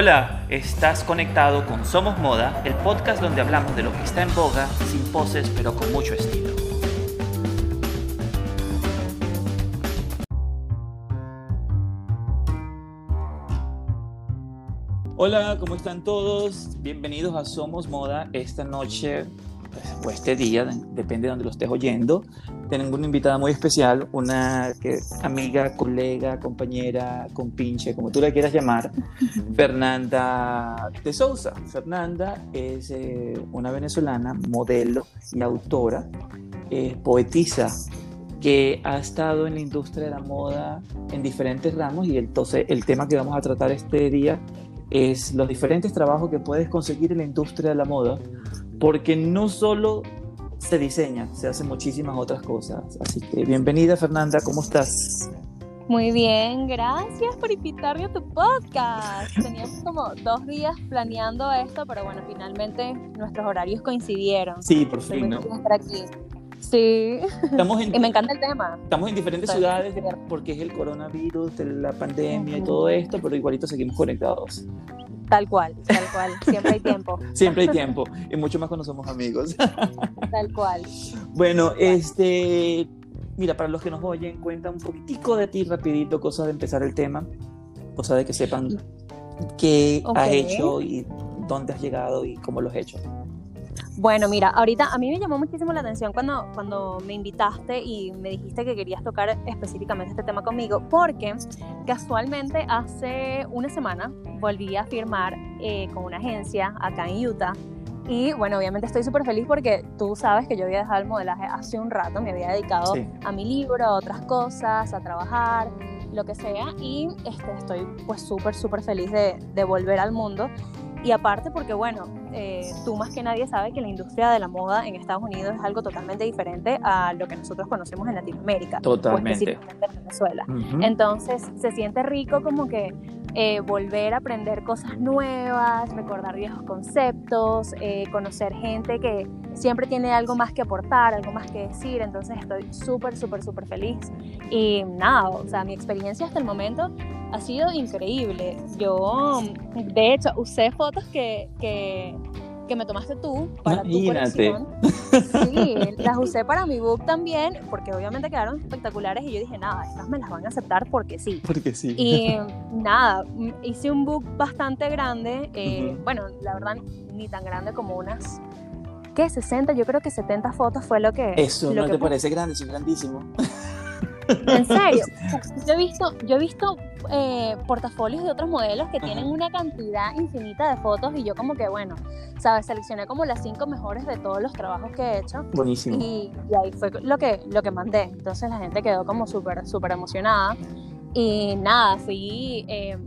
Hola, estás conectado con Somos Moda, el podcast donde hablamos de lo que está en boga, sin poses, pero con mucho estilo. Hola, ¿cómo están todos? Bienvenidos a Somos Moda. Esta noche, pues, este día, depende de donde lo estés oyendo, tengo una invitada muy especial, una que, amiga, colega, compañera, compinche, como tú la quieras llamar, Fernanda de Sousa. Fernanda es eh, una venezolana, modelo y autora, eh, poetisa que ha estado en la industria de la moda en diferentes ramos y entonces el tema que vamos a tratar este día es los diferentes trabajos que puedes conseguir en la industria de la moda, porque no solo se diseña, se hacen muchísimas otras cosas. Así que bienvenida Fernanda, ¿cómo estás? Muy bien, gracias por invitarme a tu podcast. Teníamos como dos días planeando esto, pero bueno, finalmente nuestros horarios coincidieron. Sí, por fin, ¿no? Estar aquí. Sí. Estamos en, y me encanta el tema. Estamos en diferentes ciudades porque es el coronavirus, la pandemia y todo esto, pero igualito seguimos conectados. Tal cual, tal cual. Siempre hay tiempo. Siempre hay tiempo. Y mucho más cuando somos amigos. Tal cual. Bueno, este. Mira, para los que nos oyen, cuenta un poquitico de ti rapidito, cosas de empezar el tema, cosa de que sepan qué has hecho y dónde has llegado y cómo lo has hecho. Bueno, mira, ahorita a mí me llamó muchísimo la atención cuando, cuando me invitaste y me dijiste que querías tocar específicamente este tema conmigo, porque casualmente hace una semana volví a firmar eh, con una agencia acá en Utah. Y bueno, obviamente estoy súper feliz porque tú sabes que yo había dejado el modelaje hace un rato, me había dedicado a mi libro, a otras cosas, a trabajar, lo que sea. Y este, estoy pues súper, súper feliz de, de volver al mundo. Y aparte porque, bueno, eh, tú más que nadie sabes que la industria de la moda en Estados Unidos es algo totalmente diferente a lo que nosotros conocemos en Latinoamérica. Totalmente. O específicamente en Venezuela. Entonces se siente rico como que eh, volver a aprender cosas nuevas, recordar viejos conceptos, eh, conocer gente que siempre tiene algo más que aportar, algo más que decir. Entonces estoy súper, súper, súper feliz. Y nada, o sea, mi experiencia hasta el momento ha sido increíble. Yo, de hecho, usé fotos que, que, que me tomaste tú para tu colección. Sí, las usé para mi book también, porque obviamente quedaron espectaculares y yo dije, nada, estas me las van a aceptar porque sí. Porque sí. Y nada, hice un book bastante grande, eh, bueno, la verdad ni tan grande como unas ¿qué? 60, yo creo que 70 fotos fue lo que... Eso, lo ¿no te parece grande? Es grandísimo. En serio, yo he visto, yo he visto eh, portafolios de otros modelos que tienen una cantidad infinita de fotos y yo como que, bueno, sabes, seleccioné como las cinco mejores de todos los trabajos que he hecho. Buenísimo. Y, ahí fue lo que, lo que mandé. Entonces la gente quedó como súper, súper emocionada. Y nada, fui... Eh,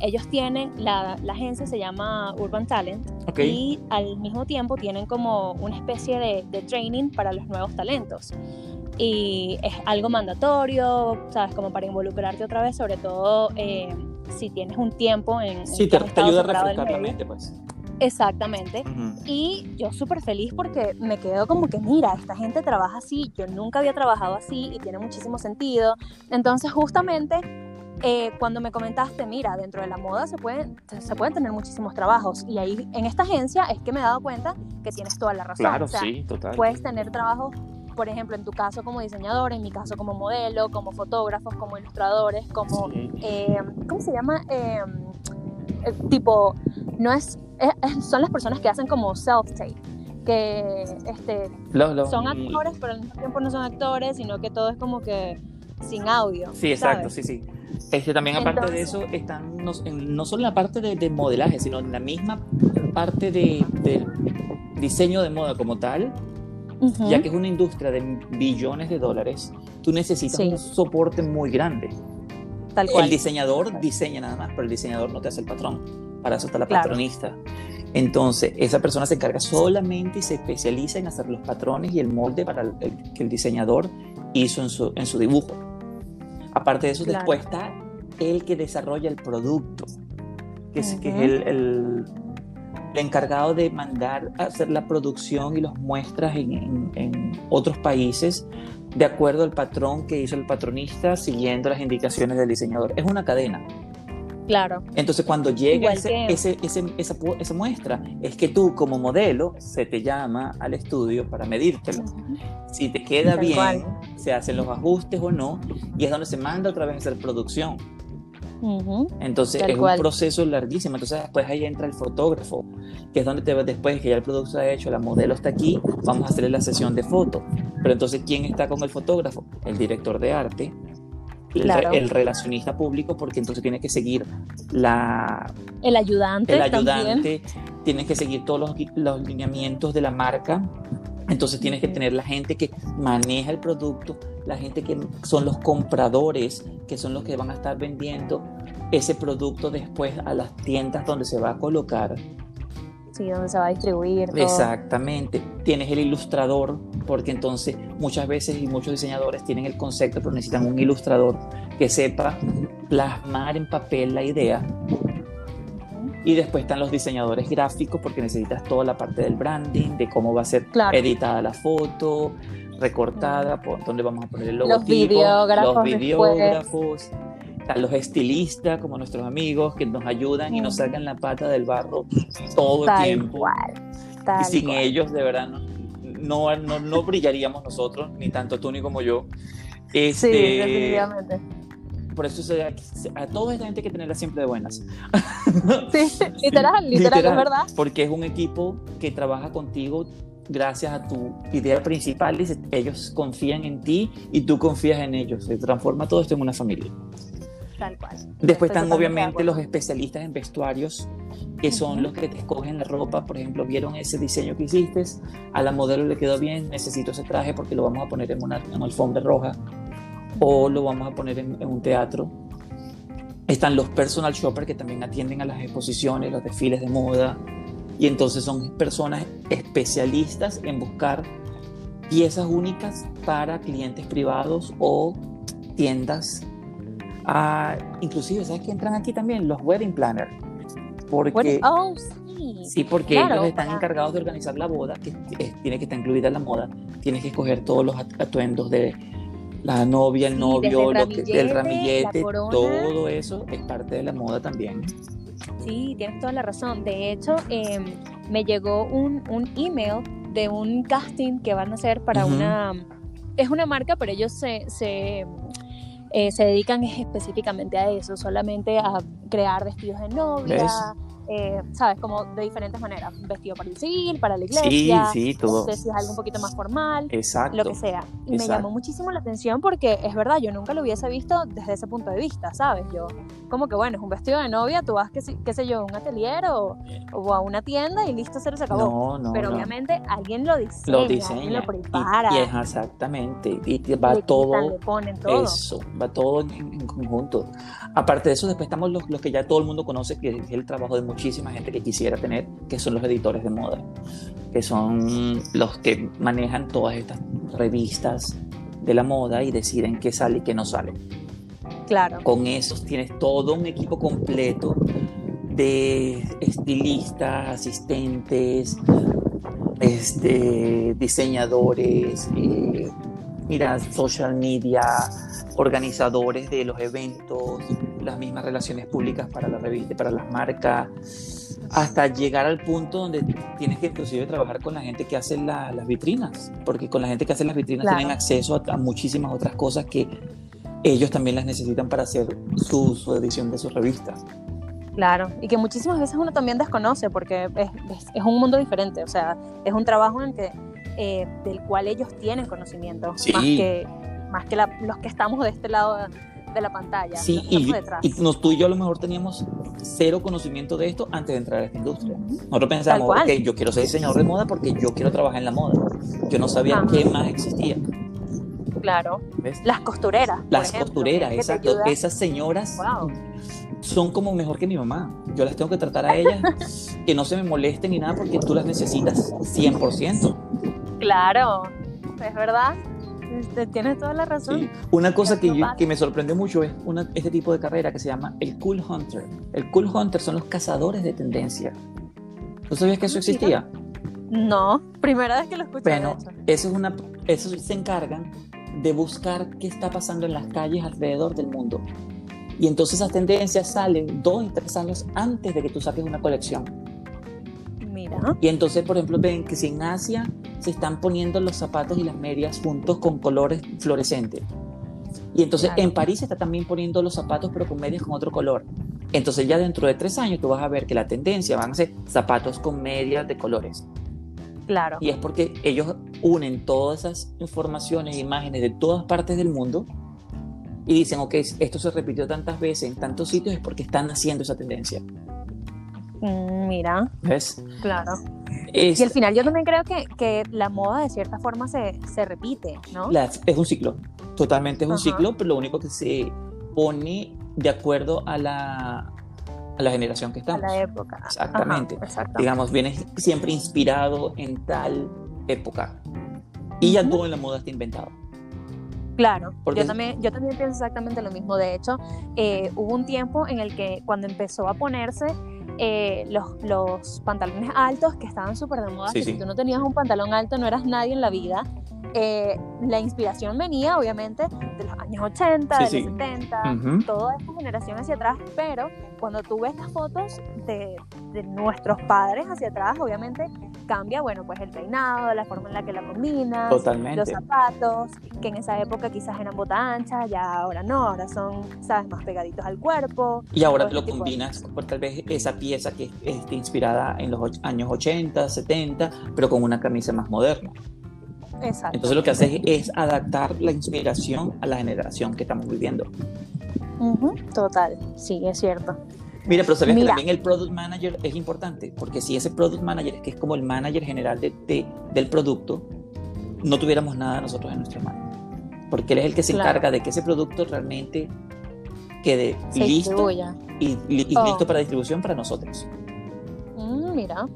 ellos tienen, la, la, agencia se llama Urban Talent y al mismo tiempo tienen como una especie de, de training para los nuevos talentos y es algo mandatorio, ¿sabes? Como para involucrarte otra vez, sobre todo eh, si tienes un tiempo en... Sí, te, te ayuda a refrescar la mente, pues. Exactamente. Y yo súper feliz porque me quedo como que, mira, esta gente trabaja así, yo nunca había trabajado así y tiene muchísimo sentido. Entonces, justamente, eh, cuando me comentaste, mira, dentro de la moda se pueden, se pueden tener muchísimos trabajos. Y ahí, en esta agencia, es que me he dado cuenta que tienes toda la razón. Claro, sí, total. Puedes tener trabajos por ejemplo, en tu caso como diseñador, en mi caso como modelo, como fotógrafos, como ilustradores, como, eh, ¿cómo se llama? Eh, eh, tipo, no es, son las personas que hacen como self-tape que este, son actores, pero al mismo tiempo no son actores, sino que todo es como que sin audio. Sí, exacto, sí, sí. Este, también aparte de eso, están no, no solo en la parte de, modelaje, sino en la misma parte de, de, diseño de moda como tal, ya que es una industria de billones de dólares, tú necesitas un soporte muy grande. Tal cual. El diseñador diseña nada más, pero el diseñador no te hace el patrón. Para eso está la patronista. Entonces, esa persona se encarga solamente y se especializa en hacer los patrones y el molde para el, que el diseñador hizo en su, en su dibujo. Aparte de eso, después está el que desarrolla el producto, que es, que es el el encargado de mandar a hacer la producción y las muestras en, en, otros países de acuerdo al patrón que hizo el patronista siguiendo las indicaciones del diseñador. Es una cadena. Claro. Entonces, cuando llega ese- que- ese- ese- esa, muestra, es que tú como modelo se te llama al estudio para medírtelo. Si te queda Tal bien, cual. se hacen los ajustes o no, y es donde se manda otra vez a hacer producción. Entonces Tal es cual. un proceso larguísimo. Entonces después ahí entra el fotógrafo, que es donde te después que ya el producto está hecho, la modelo está aquí, vamos a hacerle la sesión de foto. Pero entonces, ¿quién está con el fotógrafo? El director de arte, el, Claro. el relacionista público, porque entonces tiene que seguir la, El ayudante. el también. ayudante, tienes que seguir todos los, los lineamientos de la marca. Entonces tienes que tener la gente que maneja el producto, la gente que son los compradores, que son los que van a estar vendiendo ese producto después a las tiendas donde se va a colocar. Sí, donde se va a distribuir. todo. Exactamente. Tienes el ilustrador, porque entonces muchas veces y muchos diseñadores tienen el concepto, pero necesitan un ilustrador que sepa plasmar en papel la idea. Y después están los diseñadores gráficos porque necesitas toda la parte del branding, de cómo va a ser Claro. editada la foto, recortada, por dónde vamos a poner el Los logotipo, videógrafos los videógrafos, los estilistas como nuestros amigos que nos ayudan y nos sacan la pata del barro todo el Tal tiempo. cual. Y Tal sin cual. ellos, de verdad, no, no, no, brillaríamos nosotros, ni tanto tú ni como yo. Sí, Este, definitivamente. por eso a toda esta gente hay que tenerla siempre de buenas. Sí, literal, literal, es verdad. Porque es un equipo que trabaja contigo gracias a tu idea principal. Dice, ellos confían en ti y tú confías en ellos. Se transforma todo esto en una familia. Tal cual. Después están obviamente los especialistas en vestuarios, que son Ujú. los que te escogen la ropa. Por ejemplo, vieron ese diseño que hiciste, a la modelo le quedó bien, necesito ese traje porque lo vamos a poner en una, en una alfombra roja o lo vamos a poner en, en un teatro. Están los personal shoppers que también atienden a las exposiciones, los desfiles de moda. Y entonces son personas especialistas en buscar piezas únicas para clientes privados o tiendas. Ah, inclusive, ¿sabes que entran aquí también? Los wedding planners. Porque, oh, sí. sí, porque claro, ellos están para- encargados de organizar la boda, que tiene que estar incluida la moda. Tienes que escoger todos los at- atuendos de la novia, el Sí, novio, el lo que- el ramillete, ramillete, corona. todo eso es parte de la moda también. Sí, tienes toda la razón. De hecho, eh, me llegó un, un email de un casting que van a hacer para una... Es una marca, pero ellos se, se, eh, se dedican específicamente a eso, solamente a crear vestidos de novia, ¿Ves? Eh, ¿sabes? Como de diferentes maneras. Vestido para el civil, para la Sí, iglesia, sí, no todo. sé si es algo un poquito más formal. Exacto. lo que sea. Y me Exacto. llamó muchísimo la atención porque es verdad, yo nunca lo hubiese visto desde ese punto de vista, ¿sabes? Yo, como que bueno, es un vestido de novia, tú vas, qué, qué sé yo, a un atelier o, o a una tienda y listo, se se acabó. No, no, Pero no. obviamente alguien lo diseña, lo alguien diseña lo prepara, y, y es exactamente y va le todo quitan, le ponen todo. eso va todo en, en conjunto aparte de eso después estamos los, los que ya todo el mundo conoce que es el trabajo de muchísima gente que quisiera tener que son los editores de moda que son los que manejan todas estas revistas de la moda y deciden qué sale y qué no sale Claro. con esos tienes todo un equipo completo de estilistas, asistentes, este, diseñadores, eh, mira, social media, organizadores de los eventos, las mismas relaciones públicas para la revista, para las marcas, hasta llegar al punto donde tienes que inclusive trabajar con la gente que hace la- las vitrinas, porque con la gente que hace las vitrinas Claro. tienen acceso a, a muchísimas otras cosas que ellos también las necesitan para hacer su, su edición de su revista. Claro, y que muchísimas veces uno también desconoce porque es, es- es un mundo diferente, o sea, es un trabajo en que, eh, del cual ellos tienen conocimiento, Sí. más que, más que la- los que estamos de este lado de, la pantalla, Sí, y, y nos, tú y yo a lo mejor teníamos cero conocimiento de esto antes de entrar a esta industria. Nosotros pensamos, cual. ok, yo quiero ser diseñador de moda porque yo quiero trabajar en la moda. Yo no sabía Ajá. qué más existía. Claro, ¿ves? las costureras. por Las ejemplo, costureras, exacto. Esas señoras Wow. son como mejor que mi mamá. Yo las tengo que tratar a ellas, que no se me molesten ni nada porque tú las necesitas 100%. Claro, es verdad. Este, tienes toda la razón. Sí. Una cosa que, yo- que me sorprendió mucho es una, este tipo de carrera que se llama el Cool Hunter. El Cool Hunter son los cazadores de tendencia. ¿Tú sabías que eso Ah, existía? No, primera vez que lo escucho. de Bueno, eso es una, eso se encargan de buscar qué está pasando en las calles alrededor del mundo. Y entonces esas tendencias salen dos y tres años antes de que tú saques una colección. Y entonces, por ejemplo, ven que si en Asia se están poniendo los zapatos y las medias juntos con colores fluorescentes. Y entonces Claro. en París se está también poniendo los zapatos pero con medias con otro color. Entonces ya dentro de tres años tú vas a ver que la tendencia van a ser zapatos con medias de colores. Claro. Y es porque ellos unen todas esas informaciones e imágenes de todas partes del mundo y dicen, ok, esto se repitió tantas veces en tantos sitios es porque están haciendo esa tendencia. Mm, Mira, ¿Ves? claro. Es, Y al final yo también creo que, que la moda de cierta forma se, se repite, ¿no? la- es un ciclo, totalmente es un Ajá. ciclo, pero lo único que se pone de acuerdo a la, a la generación que A estamos. la época. Exactamente. Ajá, exacto. Digamos, vienes siempre inspirado en tal época. Y ya Ujú. todo en la moda está inventado. Claro, Porque- yo también, yo también pienso exactamente lo mismo. De hecho, eh, hubo un tiempo en el que cuando empezó a ponerse eh, los, los pantalones altos que estaban súper de moda, Sí, que sí. si tú no tenías un pantalón alto no eras nadie en la vida. eh, la inspiración venía obviamente de los años 80, Sí, de los 70, Ujú. toda esta generación hacia atrás, pero cuando tú ves las fotos de, de nuestros padres hacia atrás, obviamente cambia, bueno, pues el peinado, la forma en la que la combinas, Totalmente. los zapatos, que en esa época quizás eran bota ancha, ya ahora no, ahora son, sabes, más pegaditos al cuerpo. Y ahora todo lo combinas con tal vez esa pieza que esté inspirada en los años 80, 70, pero con una camisa más moderna. Exacto. Entonces lo que haces es adaptar la inspiración a la generación que estamos viviendo. Ujú, Total, sí, es cierto. Mira, pero sabes que Mira. también el product manager es importante, porque si ese product manager, que es como el manager general de, de- del producto, no tuviéramos nada nosotros en nuestras manos. Porque él es el que se Claro. encarga de que ese producto realmente quede Se listo distribuya. y, y Oh. listo para distribución para nosotros. Mm, mira.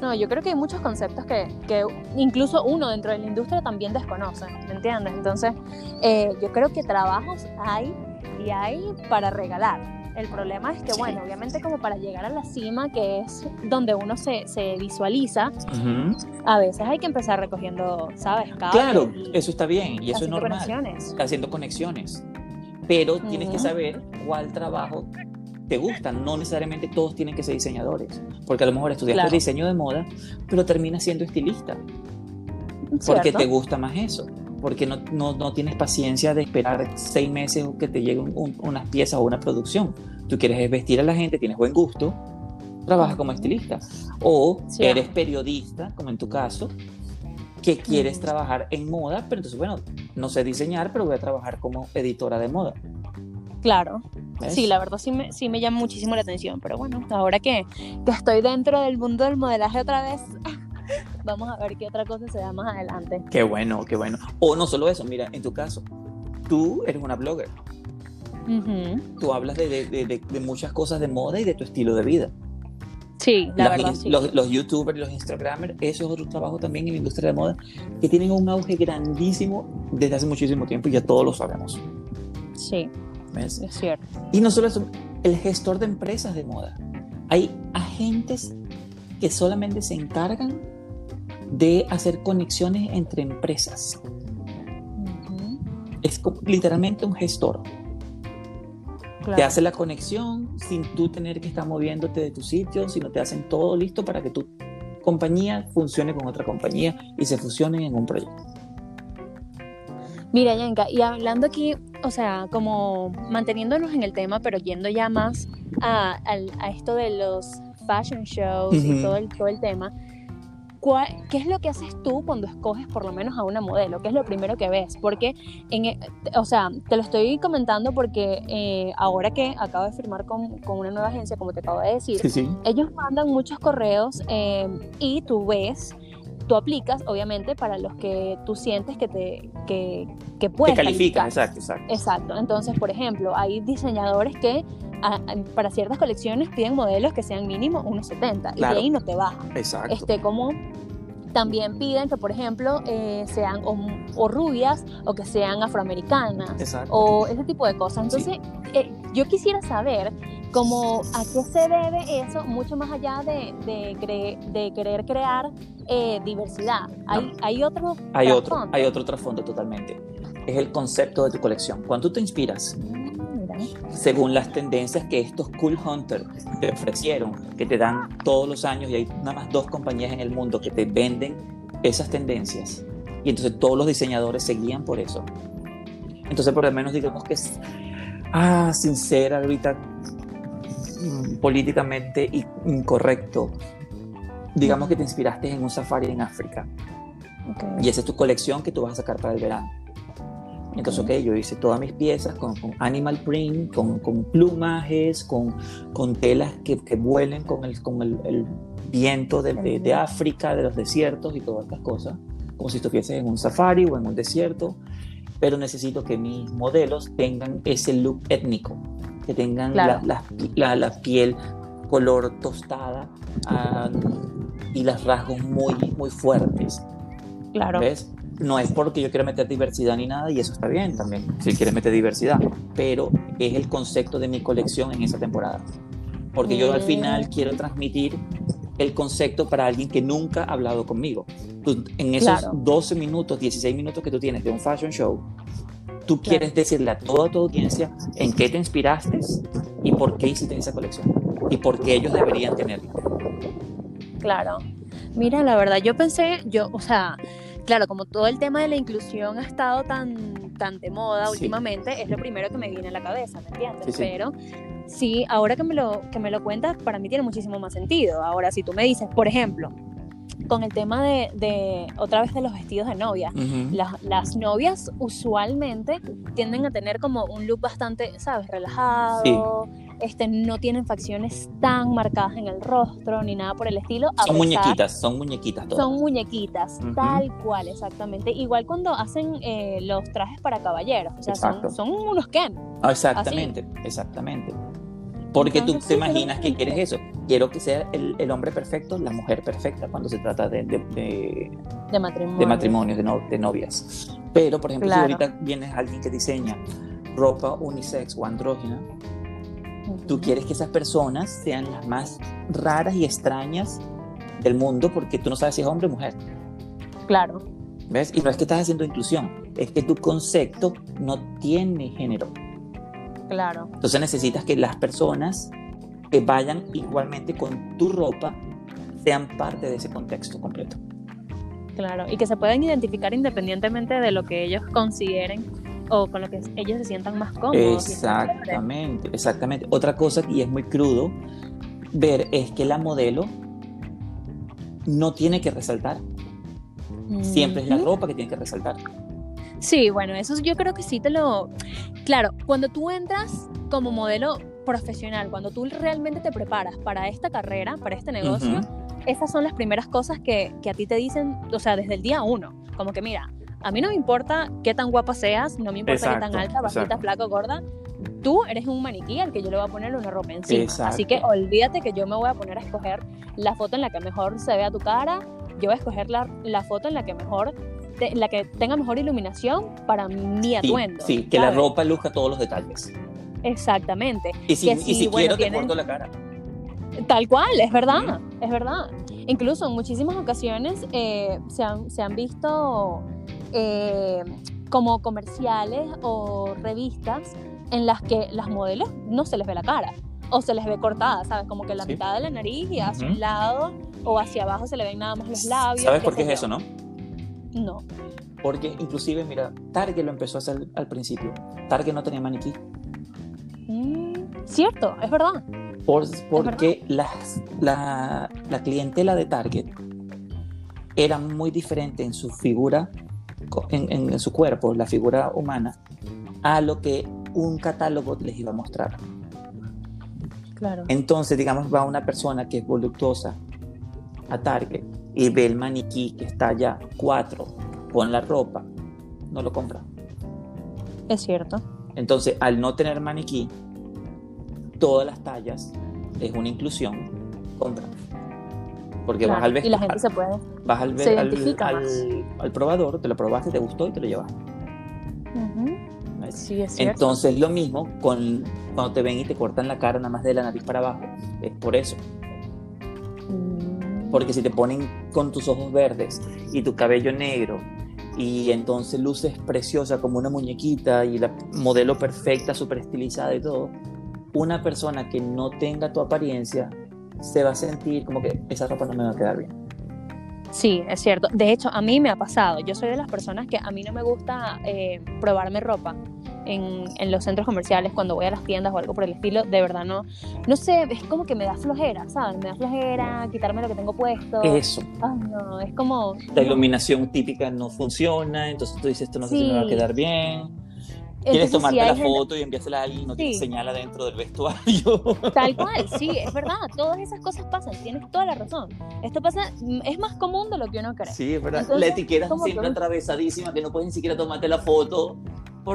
No, yo creo que hay muchos conceptos que, que incluso uno dentro de la industria también desconoce, ¿me entiendes? Entonces, eh, yo creo que trabajos hay y hay para regalar. El problema es que, Sí. bueno, obviamente como para llegar a la cima, que es donde uno se, se visualiza, Ujú. a veces hay que empezar recogiendo, ¿sabes? Cables Claro, y eso está bien y eso es normal. conexiones. haciendo conexiones. Pero tienes que saber cuál trabajo te gusta. No necesariamente todos tienen que ser diseñadores. Porque a lo mejor estudiaste Claro. diseño de moda, pero terminas siendo estilista. Porque ¿Cierto? te gusta más eso. Porque no, no, no tienes paciencia de esperar seis meses que te lleguen un- unas piezas o una producción. Tú quieres es vestir a la gente, tienes buen gusto, trabajas como estilista. O Sí. eres periodista, como en tu caso, que quieres trabajar en moda, pero entonces, bueno, no sé diseñar, pero voy a trabajar como editora de moda. Claro. ¿ves? Sí, la verdad sí me, sí me llama muchísimo la atención, pero bueno, ahora que, que estoy dentro del mundo del modelaje otra vez, vamos a ver qué otra cosa se da más adelante. Qué bueno, qué bueno. O no solo eso, mira, en tu caso, tú eres una blogger. Ujú. Tú hablas de, de- de- de- de muchas cosas de moda y de tu estilo de vida. Sí, la Las- verdad sí. los, los youtubers, los instagramers, eso es otro trabajo también en la industria de moda que tienen un auge grandísimo desde hace muchísimo tiempo y ya todos lo sabemos. Sí, ¿ves? es cierto. Y no solo eso, el gestor de empresas de moda. Hay agentes que solamente se encargan de hacer conexiones entre empresas. Es como- literalmente un gestor. Te hace la conexión sin tú tener que estar moviéndote de tu sitio, sino te hacen todo listo para que tu compañía funcione con otra compañía y se fusionen en un proyecto. Mira, Yanka, y hablando aquí, o sea, como manteniéndonos en el tema, pero yendo ya más a, al- a esto de los fashion shows y Ujú. todo el, todo el tema, ¿cuál- ¿qué es lo que haces tú cuando escoges por lo menos a una modelo? ¿Qué es lo primero que ves? Porque, en, e- o sea, te lo estoy comentando porque eh, ahora que acabo de firmar con, con una nueva agencia, como te acabo de decir, Sí, sí. ellos mandan muchos correos eh, y tú ves, tú aplicas, obviamente, para los que tú sientes que te que, que Te puedes califican, calificar. exacto, exacto. Exacto. Entonces, por ejemplo, hay diseñadores que a- para ciertas colecciones piden modelos que sean mínimo 1,70 y Claro. de ahí no te baja. Exacto. Este, como también piden que, por ejemplo, eh, sean o, o rubias o que sean afroamericanas Exacto. o ese tipo de cosas. Entonces, eh, yo quisiera saber como a qué se debe eso, mucho más allá de, de, cre- de querer crear eh, diversidad. Hay, hay otro Hay otro, trasfondo. hay otro trasfondo totalmente. Es el concepto de tu colección. Cuando tú te inspiras. Según las tendencias que estos Cool Hunters te ofrecieron, que te dan todos los años y hay nada más dos compañías en el mundo que te venden esas tendencias. Y entonces todos los diseñadores se guían por eso. Entonces por lo menos digamos que es ah, sincera ahorita mm, políticamente incorrecto. Digamos que te inspiraste en un safari en África. Y esa es tu colección que tú vas a sacar para el verano. Entonces, ok, yo hice todas mis piezas con, animal print, con, con plumajes, con, con telas que, que, vuelen con el, con el, viento de, de, África, de los desiertos y todas estas cosas, como si estuvieses en un safari o en un desierto, pero necesito que mis modelos tengan ese look étnico, que tengan la, la, la, piel color tostada ah, y los rasgos muy, muy fuertes. Claro. ¿Ves? No es porque yo quiera meter diversidad ni nada, y eso está bien también, si quieres meter diversidad, pero es el concepto de mi colección en esa temporada. Porque yo al mm. final quiero transmitir el concepto para alguien que nunca ha hablado conmigo. en esos 12 minutos, 16 minutos que tú tienes de un fashion show, tú quieres decirle a toda tu audiencia en qué te inspiraste y por qué hiciste esa colección y por qué ellos deberían tenerla. Claro. Mira, la verdad, yo pensé, yo, o sea, claro, como todo el tema de la inclusión ha estado tan, tan de moda últimamente, es lo primero que me viene a la cabeza, ¿me entiendes? Pero sí, ahora que me, lo, que me lo cuentas, para mí tiene muchísimo más sentido. Ahora, si tú me dices, por ejemplo, con el tema de, de, otra vez de los vestidos de novia. las, las, novias usualmente tienden a tener como un look bastante, ¿sabes? Relajado, este, no tienen facciones tan marcadas en el rostro ni nada por el estilo. Son muñequitas, son muñequitas todas. Son muñequitas, tal cual, exactamente. Igual cuando hacen eh, los trajes para caballeros, o sea, son, unos Ken. Ah, exactamente, exactamente. Porque tú te imaginas que quieres eso. Quiero que sea el, hombre perfecto, la mujer perfecta cuando se trata de, de, de, matrimonio. de matrimonios, de, novias. Pero, por ejemplo, si ahorita vienes alguien que diseña ropa unisex o andrógina, tú quieres que esas personas sean las más raras y extrañas del mundo porque tú no sabes si es hombre o mujer. Claro. ¿Ves? Y no es que estás haciendo inclusión, es que tu concepto no tiene género. Claro. Entonces necesitas que las personas que vayan igualmente con tu ropa sean parte de ese contexto completo. Claro, y que se puedan identificar independientemente de lo que ellos consideren o con lo que ellos se sientan más cómodos. Exactamente, exactamente. Otra cosa, y es muy crudo ver, es que la modelo no tiene que resaltar. Siempre es la ropa que tiene que resaltar. Sí, bueno, eso yo creo que sí te lo... Claro, cuando tú entras como modelo profesional, cuando tú realmente te preparas para esta carrera, para este negocio, esas son las primeras cosas que, que, a ti te dicen, o sea, desde el día uno. Como que mira, a mí no me importa qué tan guapa seas, no me importa qué tan alta, bajita, flaca o gorda. Tú eres un maniquí al que yo le voy a poner una ropa encima. Así que olvídate que yo me voy a poner a escoger la foto en la que mejor se vea tu cara. Yo voy a escoger la, la foto en la que mejor la que tenga mejor iluminación para mi atuendo. Sí, que la ropa luzca todos los detalles. Exactamente. Y si, si, quiero te corto la cara. Tal cual, es verdad, es verdad. Incluso en muchísimas ocasiones eh, se, han, se han visto eh, como comerciales o revistas en las que las modelos no se les ve la cara o se les ve cortada, ¿sabes? Como que la mitad de la nariz y hacia un lado o hacia abajo se le ven nada más los labios. ¿Sabes por qué es eso, no? No. Porque inclusive, mira, Target lo empezó a hacer al principio. Target no tenía maniquí. Mm, cierto, es verdad. porque La, la clientela de Target era muy diferente en su figura en, su cuerpo, la figura humana, a lo que un catálogo les iba a mostrar. Claro. Entonces, digamos, va una persona que es voluptuosa a Target y ve el maniquí que está allá, cuatro, con la ropa, no lo compra. Es cierto. Entonces, al no tener maniquí, todas las tallas es una inclusión, compra. Porque vas al Y la gente se puede. Vas al, al, al, probador, te lo probaste, te gustó y te lo llevas. Sí, es cierto. Entonces, lo mismo con cuando te ven y te cortan la cara nada más de la nariz para abajo. Es por eso. Mm. Porque si te ponen con tus ojos verdes y tu cabello negro y entonces luces preciosa como una muñequita y la modelo perfecta, súper estilizada y todo, una persona que no tenga tu apariencia se va a sentir como que esa ropa no me va a quedar bien. Sí, es cierto. De hecho, a mí me ha pasado. Yo soy de las personas que a mí no me gusta eh, probarme ropa en, en, los centros comerciales cuando voy a las tiendas o algo por el estilo. De verdad, no. No sé, es como que me da flojera, ¿sabes? Me da flojera quitarme lo que tengo puesto. Eso. Ay, no, es como. La iluminación típica no funciona, entonces tú dices, esto no sé si me va a quedar bien. Quieres tomarte la foto y enviársela a alguien y no te señala dentro del vestuario. Tal cual, sí, es verdad. Todas esas cosas pasan, tienes toda la razón. Esto pasa, es más común de lo que uno cree. Sí, es verdad. la etiqueta es siempre atravesadísima, que no puedes ni siquiera tomarte la foto.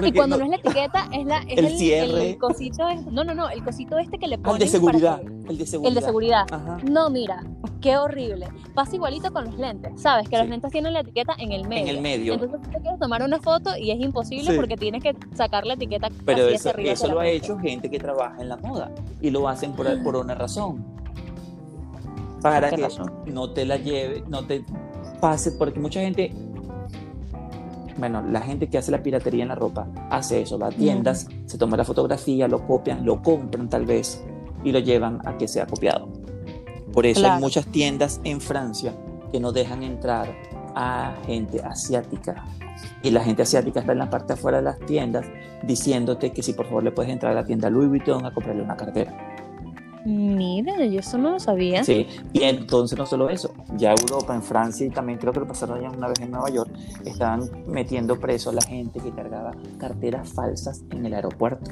Y cuando no, es la etiqueta, es, la, el, cierre. El cosito, no, no, no, el cosito este que le ponen. El de seguridad. el de seguridad. El de seguridad. No, mira, qué horrible. Pasa igualito con los lentes, ¿sabes? Que los lentes tienen la etiqueta en el medio. En el medio. Entonces tú te quieres tomar una foto y es imposible porque tienes que sacar la etiqueta. Pero eso, eso lo ha hecho gente que trabaja en la moda y lo hacen por, por una razón. Para que no te la lleve, no te pase, porque mucha gente bueno, la gente que hace la piratería en la ropa hace eso, va a tiendas, se toma la fotografía, lo copian, lo compran tal vez y lo llevan a que sea copiado. Por eso hay muchas tiendas en Francia que no dejan entrar a gente asiática. Y la gente asiática está en la parte afuera de las tiendas diciéndote que si por favor le puedes entrar a la tienda Louis Vuitton a comprarle una cartera. Mira, yo eso no lo sabía. Sí, y entonces no solo eso, ya Europa, en Francia y también creo que lo pasaron ya una vez en Nueva York, estaban metiendo preso a la gente que cargaba carteras falsas en el aeropuerto.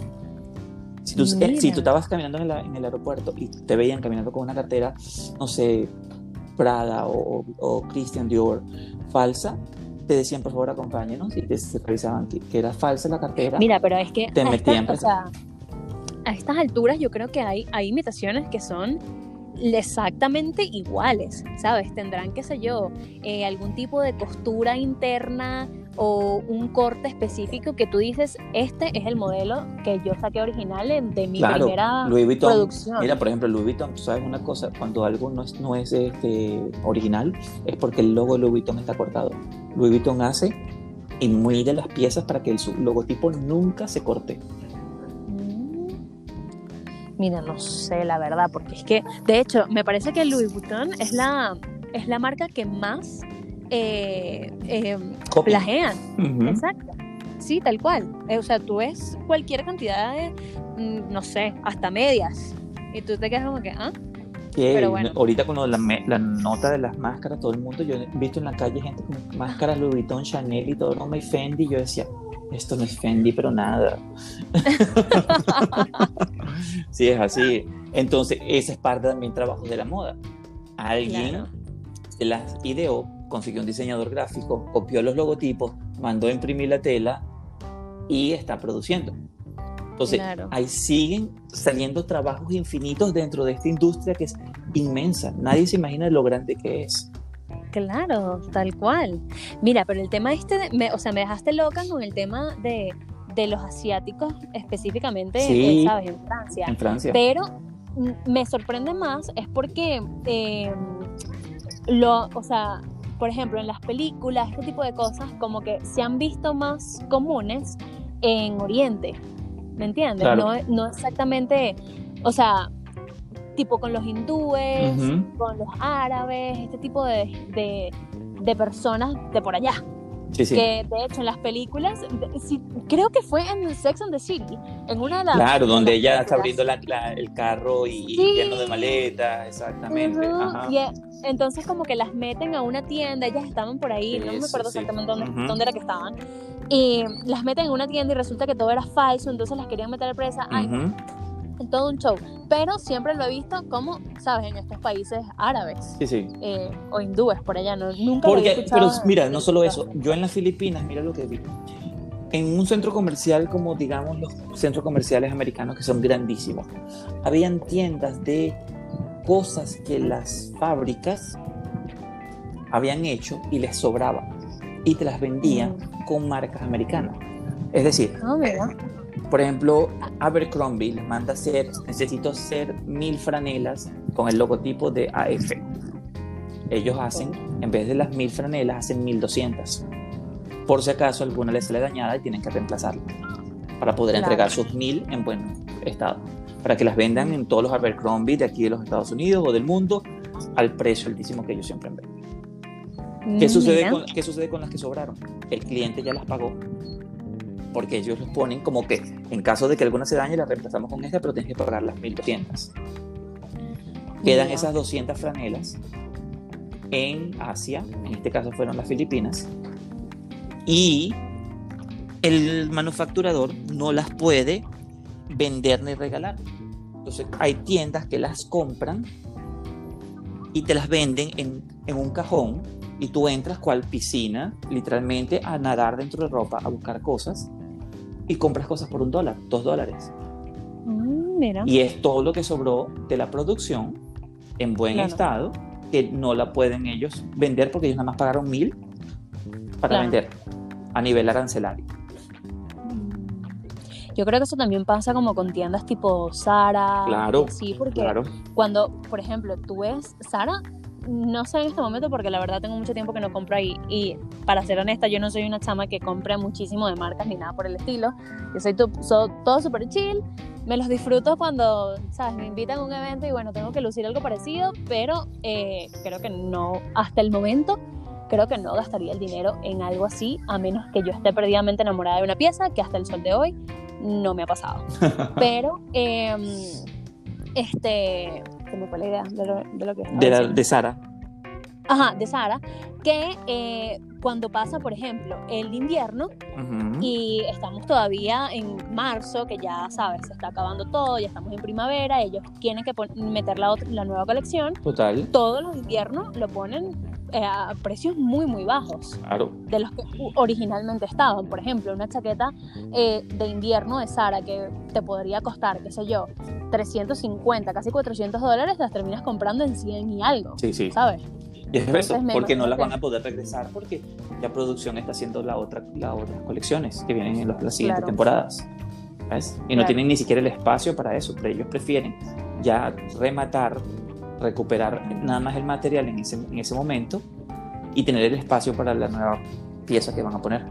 Si tú, eh, si tú estabas caminando en, en, el aeropuerto y te veían caminando con una cartera, no sé, Prada o, o Christian Dior falsa, te decían por favor acompáñenos y te, revisaban que, era falsa la cartera. Mira, pero es que te metían preso a estas alturas yo creo que hay, hay imitaciones que son exactamente iguales, ¿sabes? Tendrán, qué sé yo, eh, algún tipo de costura interna o un corte específico que tú dices, este es el modelo que yo saqué original de mi primera producción. Mira, por ejemplo, Louis Vuitton, ¿sabes una cosa? Cuando algo no es, no es este, original, es porque el logo de Louis Vuitton está cortado. Louis Vuitton hace y de las piezas para que el logotipo nunca se corte. Mira, no sé la verdad, porque es que, de hecho, me parece que Louis Vuitton es la, es la marca que más eh, eh, plagean. Exacto. Sí, tal cual. Eh, o sea, tú ves cualquier cantidad de, mm, no sé, hasta medias. Y tú te quedas como que, ¿ah? Pero bueno. Ahorita con la, la, nota de las máscaras, todo el mundo, yo he visto en la calle gente con máscaras Louis Vuitton, Chanel y todo, no me Fendi, yo decía, esto no es Fendi, pero nada. sí, es así. Entonces, esa es parte también del trabajo de la moda. Alguien se las ideó, consiguió un diseñador gráfico, copió los logotipos, mandó a imprimir la tela y está produciendo. Entonces, ahí siguen saliendo trabajos infinitos dentro de esta industria que es inmensa. Nadie se imagina lo grande que es. Claro, tal cual. Mira, pero el tema este, o sea, me dejaste loca con el tema de, los asiáticos específicamente, sí, ¿sabes? En Francia. En Francia. Pero me sorprende más es porque, em, lo, o sea, por ejemplo, en las películas, este tipo de cosas como que se han visto más comunes en Oriente, ¿me entiendes? No, no exactamente, o sea, tipo con los hindúes, con los árabes, este tipo de, de, personas de por allá. Sí, sí. Que de hecho en las películas, creo que fue en Sex and the City, en una de las. Claro, donde ella está abriendo el carro y lleno de maletas, exactamente. Y e, entonces, como que las meten a una tienda, ellas estaban por ahí, no me acuerdo exactamente dónde, dónde, era que estaban. Y las meten en una tienda y resulta que todo era falso, entonces las querían meter a presa. Ay, todo un show. Pero siempre lo he visto como, ¿sabes? En estos países árabes. Sí, sí. Eh, o hindúes, por allá. No, nunca Porque, lo he escuchado. Pero mira, no solo eso. Yo en las Filipinas, mira lo que vi. En un centro comercial como, digamos, los centros comerciales americanos que son grandísimos, habían tiendas de cosas que las fábricas habían hecho y les sobraba y te las vendían mm. con marcas americanas. Es decir, oh, por ejemplo, Abercrombie les manda hacer, necesito hacer mil franelas con el logotipo de AF. Ellos hacen, en vez de las mil franelas, hacen mil doscientas. Por si acaso alguna les sale dañada y tienen que reemplazarla para poder entregar sus mil en buen estado. para que las vendan en todos los Abercrombie de aquí de los Estados Unidos o del mundo al precio altísimo que ellos siempre venden. ¿Qué Mm, sucede, con, ¿Qué sucede con las que sobraron? El cliente ya las pagó. Porque ellos los ponen como que en caso de que alguna se dañe, la reemplazamos con esta, pero tienes que pagar las 1200. Quedan esas 200 franelas en Asia, en este caso fueron las Filipinas, y el manufacturador no las puede vender ni regalar. Entonces hay tiendas que las compran y te las venden en, en un cajón y tú entras cual piscina, literalmente a nadar dentro de ropa, a buscar cosas y compras cosas por un dólar, dos dólares. Mm, mira. Y es todo lo que sobró de la producción en buen Claro. estado, que no la pueden ellos vender porque ellos nada más pagaron mil para Claro. vender a nivel arancelario. Yo creo que eso también pasa como con tiendas tipo Zara. Claro, Sí, porque Claro, cuando, por ejemplo, tú ves Zara, no sé en este momento porque la verdad tengo mucho tiempo que no compro ahí y para ser honesta yo no soy una chama que compre muchísimo de marcas ni nada por el estilo. Yo soy, tu- todo súper chill, me los disfruto cuando, ¿sabes? Me invitan a un evento y bueno, tengo que lucir algo parecido, pero eh, creo que no, hasta el momento, creo que no gastaría el dinero en algo así, a menos que yo esté perdidamente enamorada de una pieza, que hasta el sol de hoy no me ha pasado. Pero, em, este, se me fue la idea de lo, de lo que de, la- de Sara. Ajá, de Sara, que eh, cuando pasa, por ejemplo, el invierno y estamos todavía en marzo, que ya sabes, se está acabando todo, ya estamos en primavera, ellos tienen que meter la, otra- la nueva colección, Total, todos los inviernos lo ponen eh, a precios muy, muy bajos claro. de los que originalmente estaban. Por ejemplo, una chaqueta eh, de invierno de Sara que te podría costar, qué sé yo, 350, casi 400 dólares, las terminas comprando en 100 y algo, Sí, sí. ¿sabes? Y es eso, porque no las van a poder regresar porque ya producción está haciendo la otra, las otras colecciones que vienen en los- las siguientes Claro. temporadas. ¿ves? Y no Claro. tienen ni siquiera el espacio para eso, pero ellos prefieren ya rematar, recuperar nada más el material en ese, en ese momento y tener el espacio para la nueva pieza que van a poner.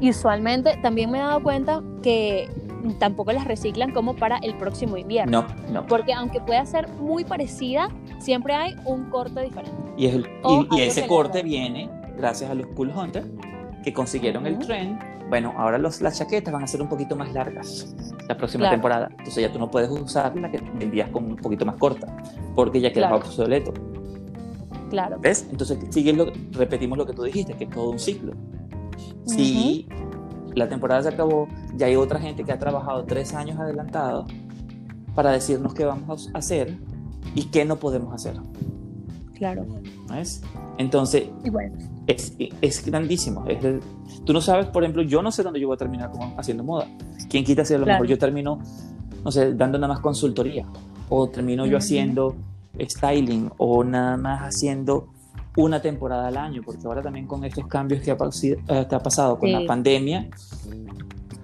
Y usualmente también me he dado cuenta que tampoco las reciclan como para el próximo invierno. No, no. Porque aunque pueda ser muy parecida, siempre hay un corte diferente. Y, es el- y- y ese corte viene gracias a los Cool Hunter que consiguieron el Ujú. Bueno, ahora los, las chaquetas van a ser un poquito más largas la próxima Claro. temporada. Entonces ya tú no puedes usar la que vendías con un poquito más corta porque ya queda Claro. obsoleto. Claro. ¿Ves? Entonces sigue lo- repetimos lo que tú dijiste, que es todo un ciclo. Si la temporada se acabó, ya hay otra gente que ha trabajado tres años adelantado para decirnos qué vamos a hacer y qué no podemos hacer. Claro. ¿Ves? Entonces, Y bueno, es, es grandísimo. Es el- tú no sabes, por ejemplo, yo no sé dónde yo voy a terminar como haciendo moda. ¿Quién quita si a lo Claro. mejor yo termino, no sé, dando nada más consultoría? O termino yo haciendo styling o nada más haciendo una temporada al año, porque ahora también con estos cambios que ha, eh, que ha pasado con Sí. la pandemia,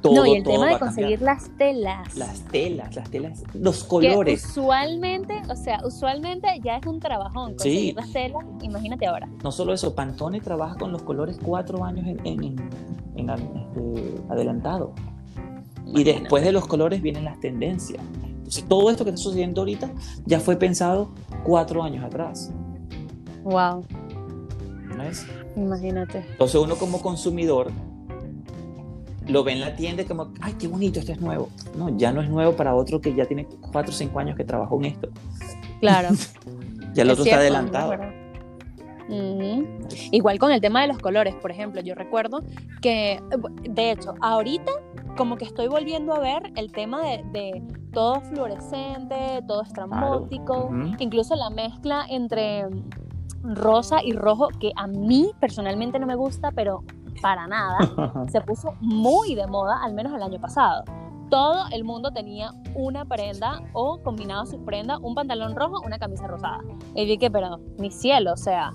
todo, no, y el todo tema de cambiar. conseguir las telas. Las telas, las telas, los que colores. usualmente, o sea, usualmente ya es un trabajón conseguir Sí. las telas, imagínate ahora. No solo eso, Pantone trabaja con los colores cuatro años en, en- en- en al- este, adelantado. Y después de los colores vienen las tendencias. Entonces, todo esto que está sucediendo ahorita ya fue pensado cuatro años atrás. Wow, ¿no es? imagínate. Entonces, uno como consumidor lo ve en la tienda y como, ay, qué bonito, esto es nuevo. No, ya no es nuevo para otro que ya tiene cuatro o cinco años que trabajó en esto. Claro. Ya el Es otro cierto, está adelantado. Igual con el tema de los colores, por ejemplo, yo recuerdo que, de hecho, ahorita como que estoy volviendo a ver el tema de, de todo fluorescente, todo estrambótico, incluso la mezcla entre rosa y rojo, que a mí personalmente no me gusta, pero para nada, se puso muy de moda, al menos el año pasado. Todo el mundo tenía una prenda o combinaba sus prendas, un pantalón rojo, una camisa rosada. Y dije, pero mi cielo, o sea,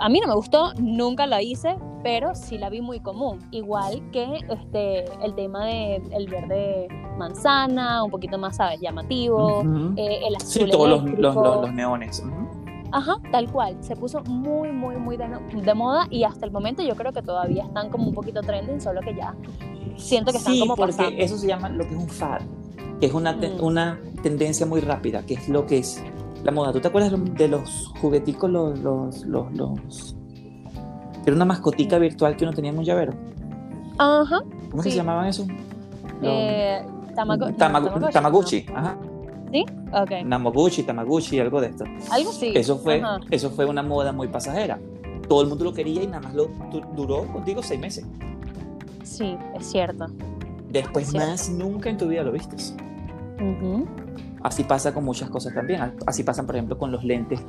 a, mí no me gustó, nunca la hice, pero sí la vi muy común. Igual que este, el tema del el verde manzana, un poquito más, ¿sabes? Llamativo, eh, el azul Sí, todos los, los, los- los neones. Ajá, tal cual. Se puso muy, muy, muy de, de moda y hasta el momento yo creo que todavía están como un poquito trending, solo que ya siento que están sí, como porque pasando. eso se llama lo que es un fad. que es una, Mm. una tendencia muy rápida, que es lo que es la moda. ¿Tú te acuerdas de los jugueticos, los... los, los, los- Era una mascotica virtual que uno tenía en un llavero. Ajá. ¿Cómo Sí. se llamaban eso? Eh, tamago- no, Tamagu- Tamaguchi. Ajá. Ok. Namaguchi, Tamaguchi, algo de esto. Algo sí. Eso fue, Ajá. eso fue una moda muy pasajera. Todo el mundo lo quería y nada más lo du- duró contigo seis meses. Sí, es cierto. Después Cierto. más nunca en tu vida lo vistes. Ujú. Así pasa con muchas cosas también. Así pasan, por ejemplo, con los lentes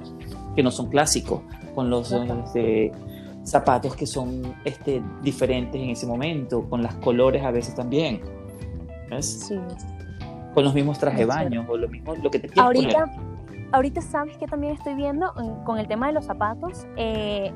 que no son clásicos, con los este, zapatos que son este, diferentes en ese momento, con los colores a veces también. ¿Ves? Sí. Con los mismos trajes de Es cierto. baño o lo mismo, lo que te quieras Ahorita, poner. ahorita sabes que también estoy viendo en- con el tema de los zapatos. Eh,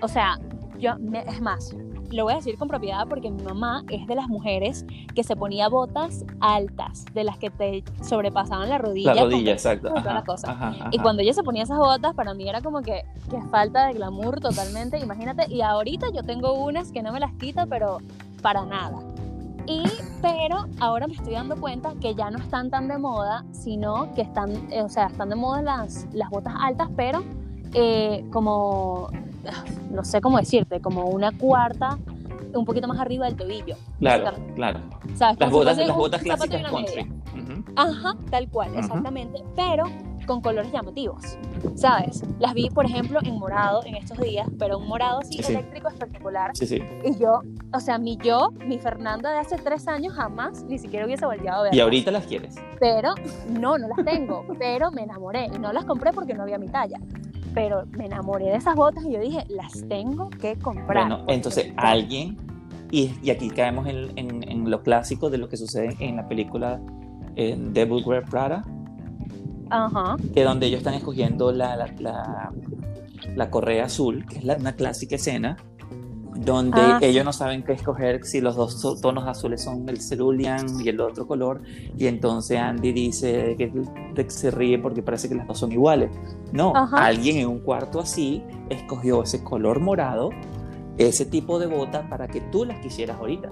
o sea, yo, es más, lo voy a decir con propiedad porque mi mamá es de las mujeres que se ponía botas altas, de las que te sobrepasaban la rodilla. La rodilla, exacto. toda la Ajá, cosa. ajá, Y ajá. cuando ella se ponía esas botas, para mí era como que, que falta de glamour totalmente, imagínate. Y ahorita yo tengo unas que no me las quito, pero para nada. Y, pero ahora me estoy dando cuenta que ya no están tan de moda, sino que están, eh, o sea, están de moda las, las botas altas, pero eh, como, no sé cómo decirte, como una cuarta, un poquito más arriba del tobillo. Claro, claro. ¿Sabes? Las si botas, las botas clásicas country. Ajá, tal cual, exactamente, pero con colores llamativos, ¿sabes? Las vi, por ejemplo, en morado en estos días, pero un morado así Sí, eléctrico espectacular. Sí, sí. Y yo, o sea, mi yo, mi Fernanda de hace tres años jamás ni siquiera hubiese volteado a ver. Y ahorita las quieres. Pero no, no las tengo, pero me enamoré y no las compré porque no había mi talla. Pero me enamoré de esas botas y yo dije, las tengo que comprar. Bueno, entonces alguien, y, y aquí caemos en, en- en lo clásico de lo que sucede en la película eh, Devil Wear Prada, Ajá, que donde ellos están escogiendo la, la, la- la correa azul, que es una clásica escena, donde Ah, ellos no saben qué escoger, si los dos tonos azules son el cerulean y el otro color, y entonces Andy dice que se ríe porque parece que las dos son iguales. No, Ajá. alguien en un cuarto así escogió ese color morado, ese tipo de bota para que tú las quisieras ahorita.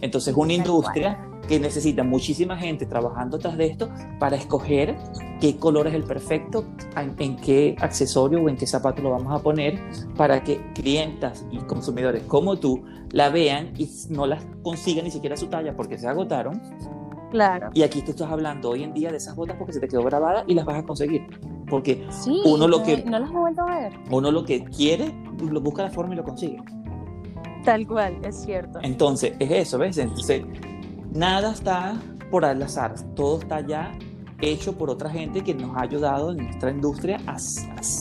Entonces, una industria que necesita muchísima gente trabajando tras de esto para escoger qué color es el perfecto, en, en qué accesorio o en qué zapato lo vamos a poner para que clientas y consumidores como tú la vean y no las consigan ni siquiera su talla porque se agotaron. claro. Y aquí tú estás hablando hoy en día de esas botas porque se te quedó grabada y las vas a conseguir. Porque Sí, Uno lo que- no las he vuelto a ver. uno lo que quiere, lo busca la forma y lo consigue. Tal cual, es cierto. Entonces, es eso, ¿ves? Entonces, nada está por al azar, todo está ya hecho por otra gente que nos ha ayudado en nuestra industria a,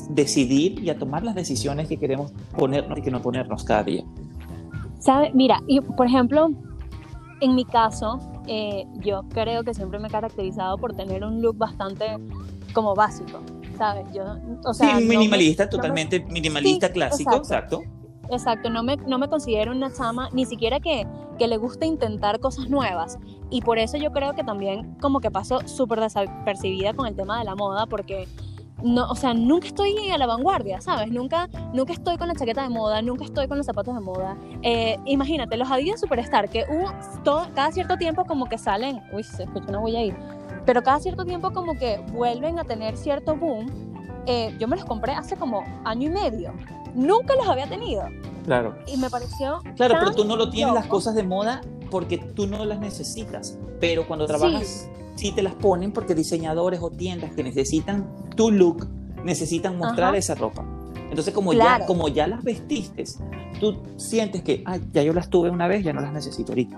decidir y a tomar las decisiones que queremos ponernos y que no ponernos cada día. ¿Sabe? Mira, y por ejemplo, en mi caso, eh, yo creo que siempre me he caracterizado por tener un look bastante como básico, ¿sabes? Yo, o sea, sí, minimalista, no me- totalmente minimalista, Sí, clásico, exacto. Exacto, no me, no me considero una chama ni siquiera que, que le guste intentar cosas nuevas. Y por eso yo creo que también como que paso súper desapercibida con el tema de la moda, porque no, o sea, nunca estoy a la vanguardia, ¿sabes? Nunca, nunca estoy con la chaqueta de moda, nunca estoy con los zapatos de moda. Eh, imagínate, los Adidas Superstar, que hubo cada cierto tiempo como que salen, uy, se escucha una huella ahí, pero cada cierto tiempo como que vuelven a tener cierto boom. Eh, yo me los compré hace como año y medio. Nunca los había tenido Claro. y me pareció Claro, tan pero tú no lo tienes las cosas de moda porque tú no las necesitas. Pero cuando trabajas, sí, te las ponen porque diseñadores o tiendas que necesitan tu look, necesitan mostrar Ajá. esa ropa. Entonces, como, Claro. ya, como ya las vestiste, tú sientes que, ay, ya yo las tuve una vez, ya no las necesito ahorita.